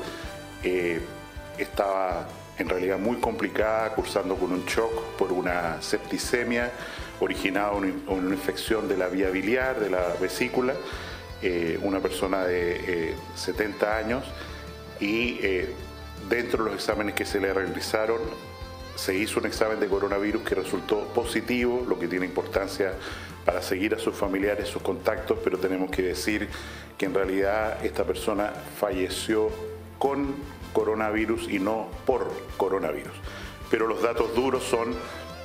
estaba en realidad muy complicada, cursando con un shock por una septicemia originada en una infección de la vía biliar, de la vesícula, una persona de 70 años. Y dentro de los exámenes que se le realizaron, se hizo un examen de coronavirus que resultó positivo, lo que tiene importancia para seguir a sus familiares, sus contactos, pero tenemos que decir que en realidad esta persona falleció con coronavirus y no por coronavirus. Pero los datos duros son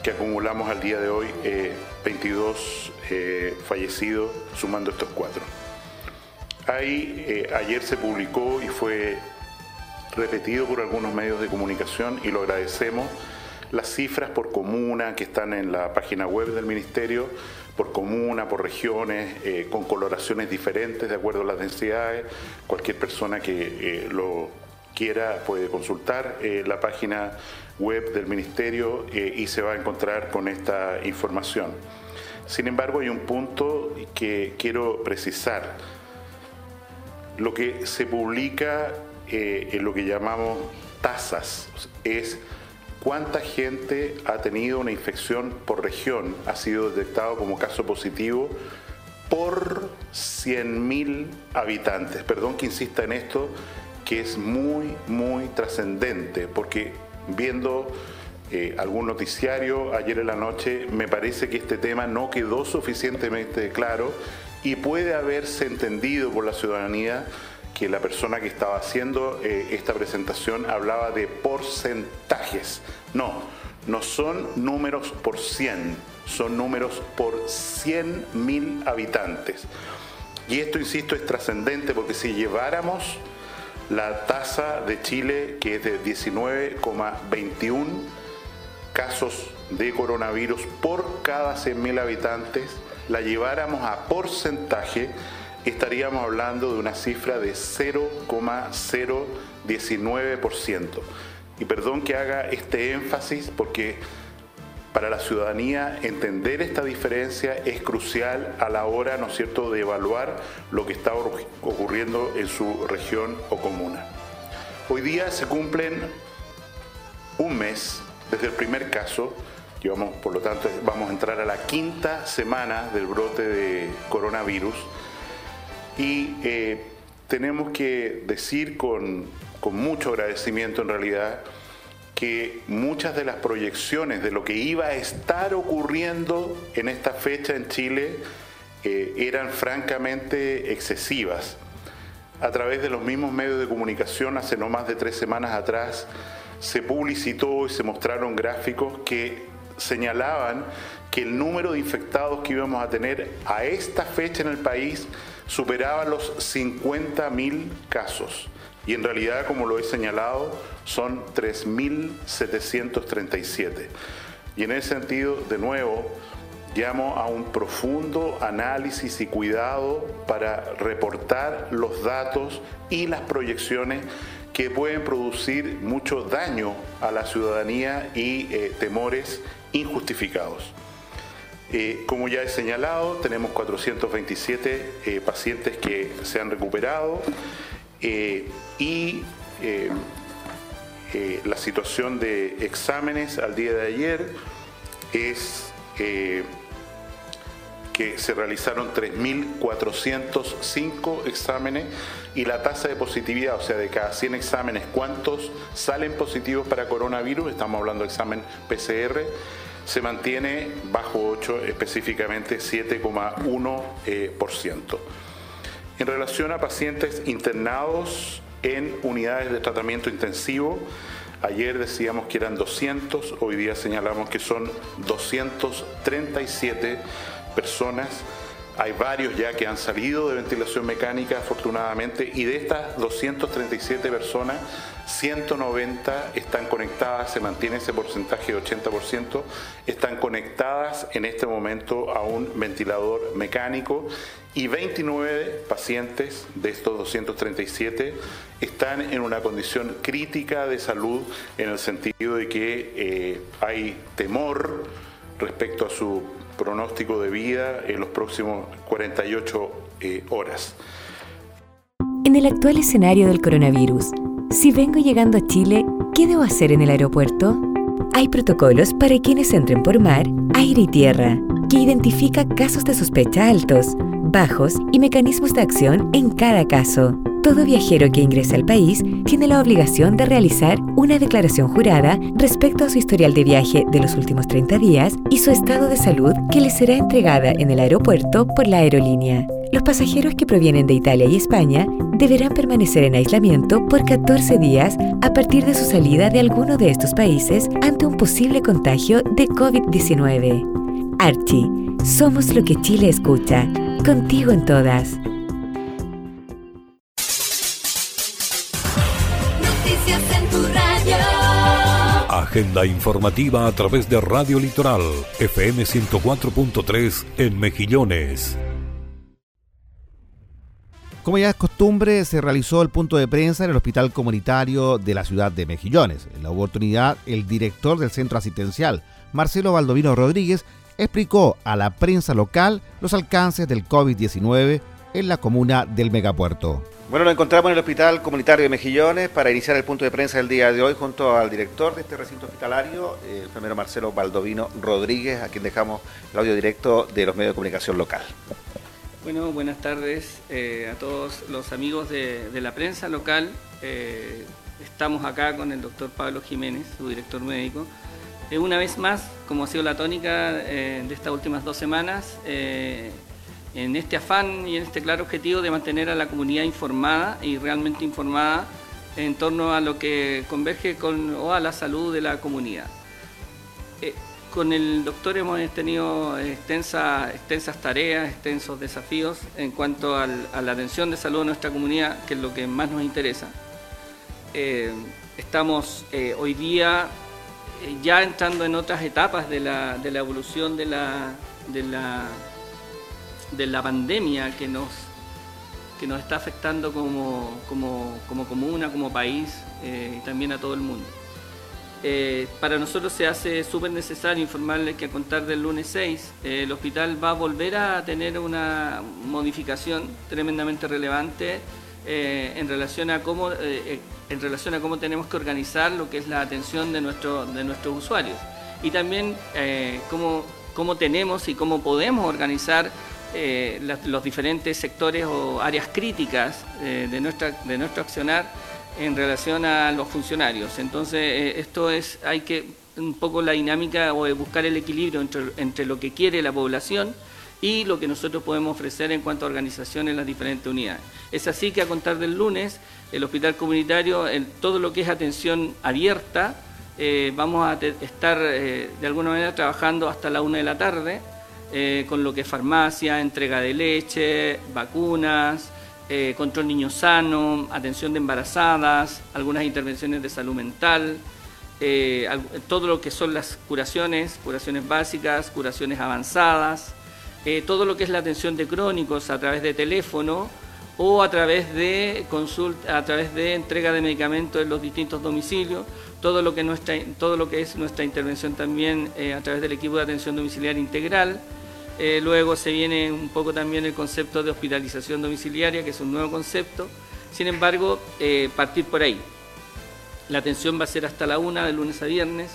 que acumulamos al día de hoy 22 eh, eh, fallecidos, sumando estos cuatro. Eh, ayer se publicó y fue repetido por algunos medios de comunicación y lo agradecemos. Las cifras por comuna que están en la página web del Ministerio, por comuna, por regiones, eh, con coloraciones diferentes de acuerdo a las densidades. Cualquier persona que eh, lo quiera puede consultar eh, la página web del Ministerio y se va a encontrar con esta información. Sin embargo, hay un punto que quiero precisar. Lo que se publica en lo que llamamos tasas, es cuánta gente ha tenido una infección por región, ha sido detectado como caso positivo por 100.000 habitantes. Perdón que insista en esto, que es muy, muy trascendente, porque viendo eh, algún noticiario ayer en la noche, me parece que este tema no quedó suficientemente claro y puede haberse entendido por la ciudadanía que la persona que estaba haciendo eh, esta presentación hablaba de porcentajes. No, no son números por 100, son números por 100 mil habitantes. Y esto, insisto, es trascendente porque si lleváramos la tasa de Chile, que es de 19,21 casos de coronavirus por cada 100.000 habitantes, la lleváramos a porcentaje, estaríamos hablando de una cifra de 0,019%. Y perdón que haga este énfasis porque para la ciudadanía entender esta diferencia es crucial a la hora, ¿no es cierto?, de evaluar lo que está ocurriendo en su región o comuna. Hoy día se cumplen un mes desde el primer caso, por lo tanto, vamos a entrar a la quinta semana del brote de coronavirus y eh, tenemos que decir con, mucho agradecimiento en realidad que muchas de las proyecciones de lo que iba a estar ocurriendo en esta fecha en Chile eh, eran francamente excesivas. A través de los mismos medios de comunicación, hace no más de tres semanas atrás, se publicitó y se mostraron gráficos que señalaban que el número de infectados que íbamos a tener a esta fecha en el país superaba los 50.000 casos y en realidad, como lo he señalado, son 3.737. Y en ese sentido, de nuevo, llamo a un profundo análisis y cuidado para reportar los datos y las proyecciones que pueden producir mucho daño a la ciudadanía y eh, temores injustificados. Eh, como ya he señalado, tenemos 427 eh, pacientes que se han recuperado eh, y la situación de exámenes al día de ayer es que se realizaron 3.405 exámenes y la tasa de positividad, o sea, de cada 100 exámenes, ¿cuántos salen positivos para coronavirus? Estamos hablando de examen PCR se mantiene bajo 8, específicamente 7,1%. Eh, en relación a pacientes internados en unidades de tratamiento intensivo, ayer decíamos que eran 200, hoy día señalamos que son 237 personas Hay varios ya que han salido de ventilación mecánica, afortunadamente, y de estas 237 personas, 190 están conectadas, se mantiene ese porcentaje de 80%, están conectadas en este momento a un ventilador mecánico y 29 pacientes de estos 237 están en una condición crítica de salud en el sentido de que eh, hay temor respecto a su pronóstico de vida en los próximos 48 eh, horas. En el actual escenario del coronavirus, si vengo llegando a Chile, ¿qué debo hacer en el aeropuerto? Hay protocolos para quienes entren por mar, aire y tierra, que identifica casos de sospecha altos, bajos y mecanismos de acción en cada caso. Todo viajero que ingrese al país tiene la obligación de realizar una declaración jurada respecto a su historial de viaje de los últimos 30 días y su estado de salud que le será entregada en el aeropuerto por la aerolínea. Los pasajeros que provienen de Italia y España deberán permanecer en aislamiento por 14 días a partir de su salida de alguno de estos países ante un posible contagio de COVID-19. Archie, somos lo que Chile escucha. Contigo en todas. Noticias en tu radio. Agenda informativa a través de Radio Litoral, FM 104.3 en Mejillones. Como ya es costumbre, se realizó el punto de prensa en el Hospital Comunitario de la ciudad de Mejillones. En la oportunidad, el director del centro asistencial, Marcelo Baldovino Rodríguez, explicó a la prensa local los alcances del COVID-19 en la comuna del megapuerto. Bueno, nos encontramos en el Hospital Comunitario de Mejillones para iniciar el punto de prensa del día de hoy junto al director de este recinto hospitalario, el enfermero Marcelo Baldovino Rodríguez, a quien dejamos el audio directo de los medios de comunicación local. Bueno, buenas tardes eh, a todos los amigos de, la prensa local. Eh, estamos acá con el doctor Pablo Jiménez, su director médico. Eh, una vez más, como ha sido la tónica de estas últimas dos semanas, en este afán y en este claro objetivo de mantener a la comunidad informada y realmente informada en torno a lo que converge con o a la salud de la comunidad. Con el doctor hemos tenido extensa, extensas tareas, extensos desafíos en cuanto a la atención de salud de nuestra comunidad, que es lo que más nos interesa. Eh, estamos eh, hoy día eh, ya entrando en otras etapas de la, evolución de la, de la de la pandemia que nos, que nos está afectando como, como, como comuna, como país eh, y también a todo el mundo. Eh, para nosotros se hace súper necesario informarles que a contar del lunes 6 eh, el hospital va a volver a tener una modificación tremendamente relevante eh, en, relación a cómo, en relación a cómo tenemos que organizar lo que es la atención de, nuestro, de nuestros usuarios. Y también cómo, cómo tenemos y cómo podemos organizar los diferentes sectores o áreas críticas de, nuestra, de nuestro accionar en relación a los funcionarios. Entonces, eh, esto es, hay que un poco la dinámica o buscar el equilibrio entre, lo que quiere la población y lo que nosotros podemos ofrecer en cuanto a organización en las diferentes unidades. Es así que a contar del lunes, el hospital comunitario, en todo lo que es atención abierta, eh, vamos a estar eh, de alguna manera trabajando hasta la una de la tarde, eh, con lo que es farmacia, entrega de leche, vacunas, eh, control niño sano, atención de embarazadas, algunas intervenciones de salud mental, eh, todo lo que son las curaciones, curaciones básicas, curaciones avanzadas, eh, todo lo que es la atención de crónicos a través de teléfono o a través de consulta, a través de entrega de medicamentos en los distintos domicilios, todo lo que es nuestra intervención también eh, a través del equipo de atención domiciliaria integral. Eh, luego se viene un poco también el concepto de hospitalización domiciliaria, que es un nuevo concepto. Sin embargo, eh, partir por ahí. La atención va a ser hasta la una, de lunes a viernes.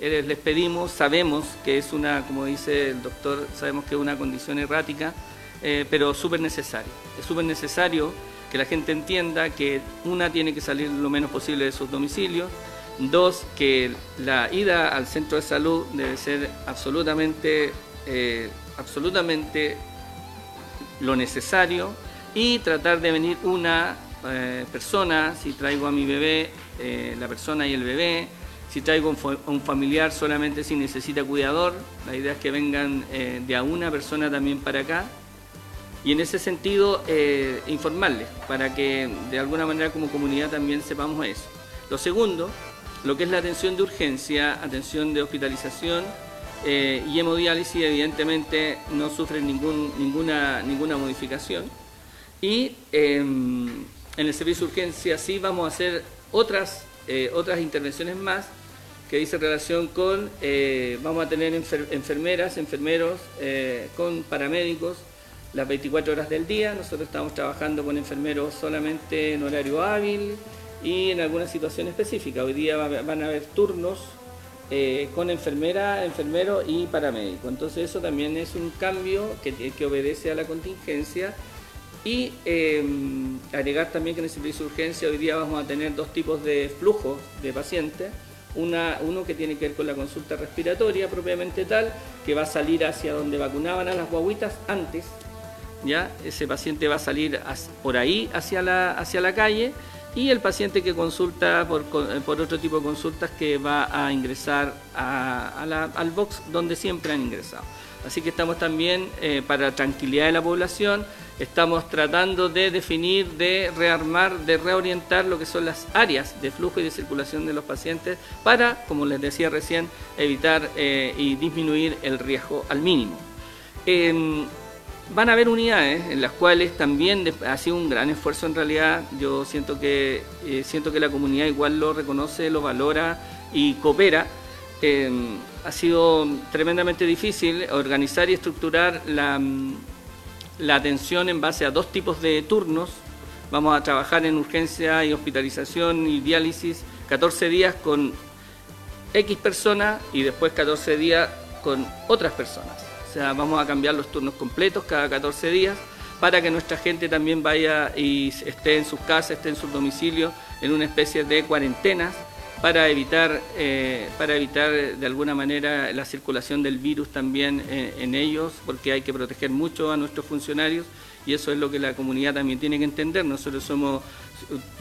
Eh, les pedimos, sabemos que es una, como dice el doctor, sabemos que es una condición errática, pero súper necesario. Es súper necesario que la gente entienda que una tiene que salir lo menos posible de sus domicilios, dos, que la ida al centro de salud debe ser absolutamente, absolutamente lo necesario y tratar de venir una eh, persona, si traigo a mi bebé, eh, la persona y el bebé, si traigo un, un familiar solamente si necesita cuidador, la idea es que vengan eh, de a una persona también para acá, Y en ese sentido, eh, informarles para que de alguna manera como comunidad también sepamos eso. Lo segundo, lo que es la atención de urgencia, atención de hospitalización eh, y hemodiálisis, evidentemente no sufren ningún, ninguna, ninguna modificación. Y em, en el servicio de urgencia sí vamos a hacer otras, eh, otras intervenciones más que dice relación con, eh, vamos a tener enfermeras, enfermeros, con paramédicos las 24 horas del día. Nosotros estamos trabajando con enfermeros solamente en horario hábil y en alguna situación específica. Hoy día van a haber turnos eh, con enfermera, enfermero y paramédico. Entonces eso también es un cambio que, obedece a la contingencia. Y eh, agregar también que en el servicio de urgencia hoy día vamos a tener dos tipos de flujos de pacientes. Una, uno que tiene que ver con la consulta respiratoria propiamente tal, que va a salir hacia donde vacunaban a las guaguitas antes, ¿ya? Ese paciente va a salir por ahí hacia la, hacia la calle y el paciente que consulta por, por otro tipo de consultas que va a ingresar al box donde siempre han ingresado. Así que estamos también, eh, para tranquilidad de la población, estamos tratando de definir, de rearmar, de reorientar lo que son las áreas de flujo y de circulación de los pacientes para, como les decía recién, evitar eh, y disminuir el riesgo al mínimo. Van a haber unidades en las cuales también ha sido un gran esfuerzo en realidad. Yo siento que, eh, siento que la comunidad igual lo reconoce, lo valora y coopera. Em, ha sido tremendamente difícil organizar y estructurar la, la atención en base a dos tipos de turnos. Vamos a trabajar en urgencia y hospitalización y diálisis 14 días con X personas y después 14 días con otras personas. Sea, vamos a cambiar los turnos completos cada 14 días para que nuestra gente también vaya y esté en sus casas, esté en sus domicilios, en una especie de cuarentenas para evitar, eh, para evitar de alguna manera la circulación del virus también eh, en ellos, porque hay que proteger mucho a nuestros funcionarios y eso es lo que la comunidad también tiene que entender. Nosotros somos,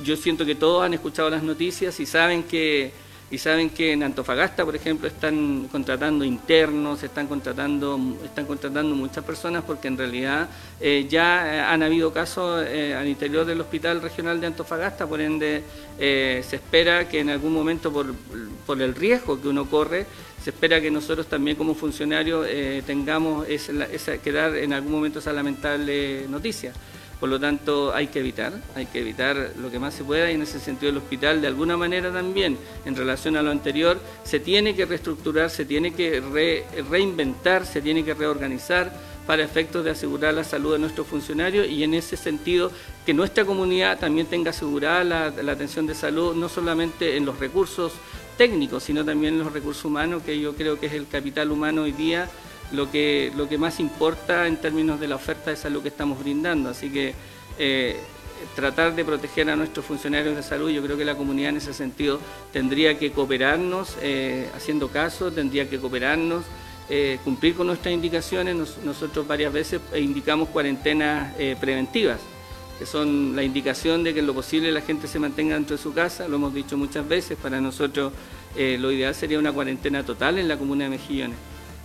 yo siento que todos han escuchado las noticias y saben que y saben que en Antofagasta, por ejemplo, están contratando internos, están contratando, están contratando muchas personas porque en realidad eh, ya han habido casos eh, al interior del Hospital Regional de Antofagasta, por ende eh, se espera que en algún momento por, por, el riesgo que uno corre, se espera que nosotros también como funcionarios tengamos que dar en algún momento esa lamentable noticia. Por lo tanto, hay que evitar, hay que evitar lo que más se pueda y en ese sentido el hospital, de alguna manera también, en relación a lo anterior, se tiene que reestructurar, se tiene que reinventar, se tiene que reorganizar para efectos de asegurar la salud de nuestros funcionarios y en ese sentido que nuestra comunidad también tenga asegurada la, atención de salud, no solamente en los recursos técnicos, sino también en los recursos humanos, que yo creo que es el capital humano hoy día lo que, lo que más importa en términos de la oferta de salud que estamos brindando. Así que eh, tratar de proteger a nuestros funcionarios de salud, yo creo que la comunidad en ese sentido tendría que cooperarnos, eh, haciendo caso, tendría que cooperarnos, eh, cumplir con nuestras indicaciones. nosotros varias veces indicamos cuarentenas preventivas que son la indicación de que en lo posible la gente se mantenga dentro de su casa, lo hemos dicho muchas veces, para nosotros lo ideal sería una cuarentena total en la comuna de Mejillones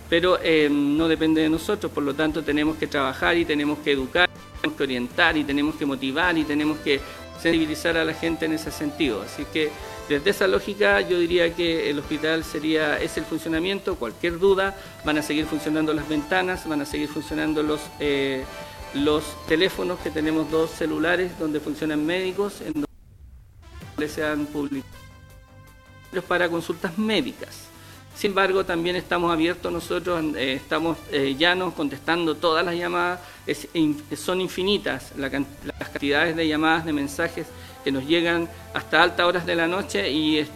pero eh, no depende de nosotros, por lo tanto tenemos que trabajar y tenemos que educar, tenemos que orientar y tenemos que motivar y tenemos que sensibilizar a la gente en ese sentido. Así que desde esa lógica yo diría que el hospital sería es el funcionamiento, cualquier duda, van a seguir funcionando las ventanas, van a seguir funcionando los, eh, los teléfonos, que tenemos dos celulares donde funcionan médicos, en donde sean públicos para consultas médicas. Sin embargo, también estamos abiertos nosotros, eh, estamos eh, llanos contestando todas las llamadas, son infinitas las cantidades de llamadas, de mensajes que nos llegan hasta altas horas de la noche y,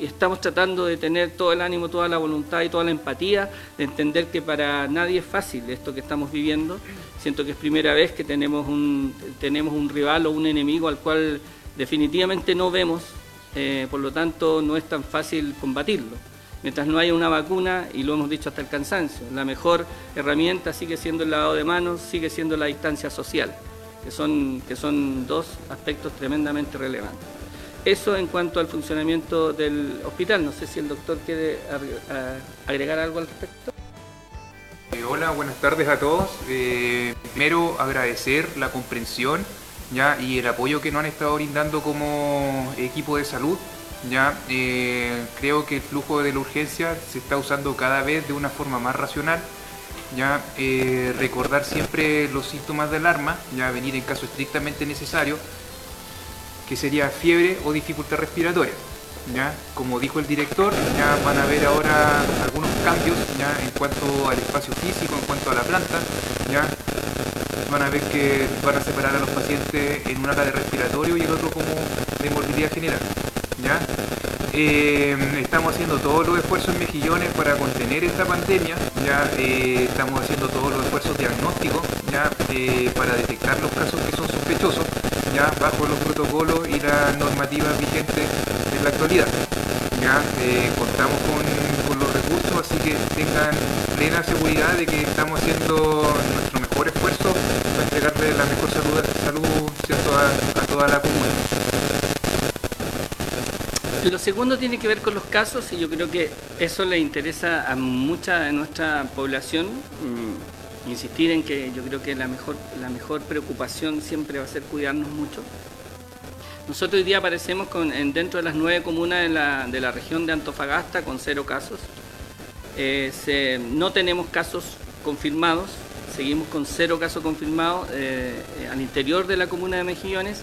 estamos tratando de tener todo el ánimo, toda la voluntad y toda la empatía de entender que para nadie es fácil esto que estamos viviendo. Siento que es primera vez que tenemos un, tenemos un rival o un enemigo al cual definitivamente no vemos, eh, por lo tanto no es tan fácil combatirlo mientras no haya una vacuna, y lo hemos dicho hasta el cansancio, la mejor herramienta sigue siendo el lavado de manos, sigue siendo la distancia social, que son, que son dos aspectos tremendamente relevantes. Eso en cuanto al funcionamiento del hospital. No sé si el doctor quiere agregar algo al respecto. hola, buenas tardes a todos. Eh, primero agradecer la comprensión ya y el apoyo que nos han estado brindando como equipo de salud. Ya eh, creo que el flujo de la urgencia se está usando cada vez de una forma más racional. Ya eh, recordar siempre los síntomas de alarma, ya venir en caso estrictamente necesario, que sería fiebre o dificultad respiratoria. ¿ya? Como dijo el director, ya van a ver ahora algunos cambios ya en cuanto al espacio físico, en cuanto a la planta, ya van a ver que van a separar a los pacientes en un área de respiratorio y el otro como de morbilidad general. ¿Ya? Eh, estamos haciendo todos los esfuerzos en Mejillones para contener esta pandemia, ya eh, estamos haciendo todos los esfuerzos diagnósticos ya eh, para detectar los casos que son sospechosos, ya bajo los protocolos y las normativas vigentes en la actualidad. Ya contamos con, los recursos, así que tengan plena seguridad de que estamos haciendo nuestro mejor esfuerzo para entregarle la mejor salud. A, a toda la comuna. Lo segundo tiene que ver con los casos y yo creo que eso le interesa a mucha de nuestra población. Mm, insistir en que yo creo que la mejor, la mejor preocupación siempre va a ser cuidarnos mucho. Nosotros hoy día aparecemos con, en, dentro de las nueve comunas de la, de la región de Antofagasta con cero casos. Eh, no tenemos casos confirmados, seguimos con cero casos confirmados eh, eh, al interior de la comuna de Mejillones.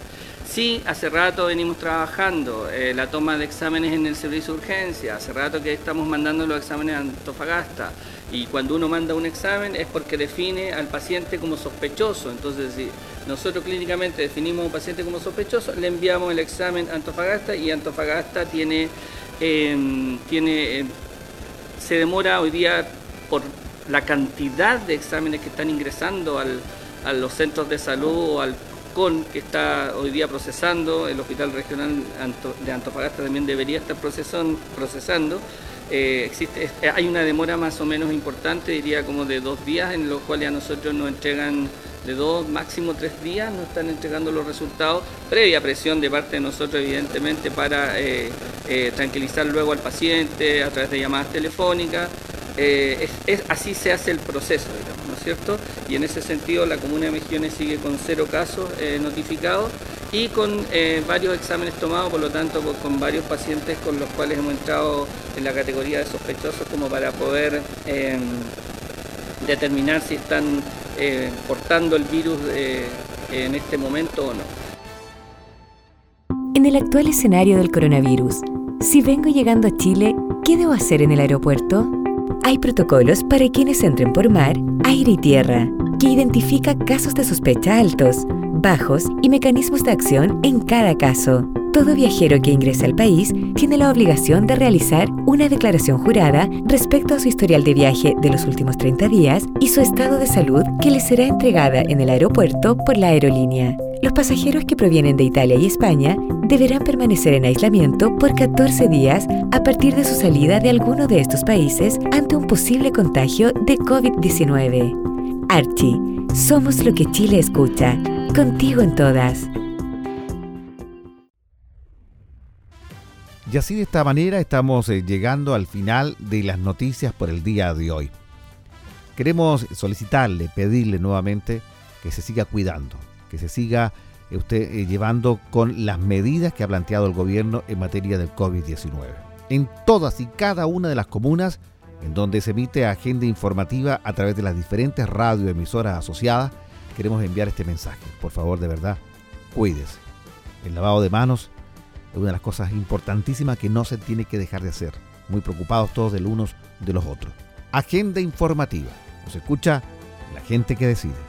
Sí, hace rato venimos trabajando eh, la toma de exámenes en el servicio de urgencia, hace rato que estamos mandando los exámenes a Antofagasta. Y cuando uno manda un examen es porque define al paciente como sospechoso, entonces si nosotros clínicamente definimos a un paciente como sospechoso, le enviamos el examen a Antofagasta y Antofagasta tiene, eh, tiene eh, se demora hoy día por la cantidad de exámenes que están ingresando al- a los centros de salud o al Que está hoy día procesando, el Hospital Regional de Antofagasta también debería estar procesan- procesando. Eh, existe, es- hay una demora más o menos importante, diría como de dos días, en los cuales a nosotros nos entregan de dos, máximo tres días, nos están entregando los resultados, previa presión de parte de nosotros, evidentemente, para eh, eh, tranquilizar luego al paciente a través de llamadas telefónicas. Eh, así se hace el proceso, digamos, ¿no es Y en ese sentido la Comuna de Mejillones sigue con cero casos eh, notificados y con eh, varios exámenes tomados, por lo tanto con, varios pacientes con los cuales hemos entrado en la categoría de sospechosos como para poder eh, determinar si están eh, portando el virus en este momento o no. En el actual escenario del coronavirus, si vengo llegando a Chile, ¿qué debo hacer en el aeropuerto? Hay protocolos para quienes entren por mar, aire y tierra, que identifica casos de sospecha altos, bajos y mecanismos de acción en cada caso. Todo viajero que ingrese al país tiene la obligación de realizar una declaración jurada respecto a su historial de viaje de los últimos 30 días y su estado de salud que le será entregada en el aeropuerto por la aerolínea. Los pasajeros que provienen de Italia y España deberán permanecer en aislamiento por 14 días a partir de su salida de alguno de estos países ante un posible contagio de COVID-19. Archie, somos lo que Chile escucha. Contigo en todas. Y así de esta manera estamos eh, llegando al final de las noticias por el día de hoy. Queremos solicitarle, pedirle nuevamente que se siga cuidando, que se siga eh, usted eh, llevando con las medidas que ha planteado el gobierno en materia del COVID-19. En todas y cada una de las comunas en donde se emite agenda informativa a través de las diferentes radioemisoras asociadas, queremos enviar este mensaje. Por favor, de verdad, cuídese. El lavado de manos es una de las cosas importantísimas que no se tiene que dejar de hacer. Muy preocupados todos del unos de los otros. Agenda informativa. Nos escucha la gente que decide.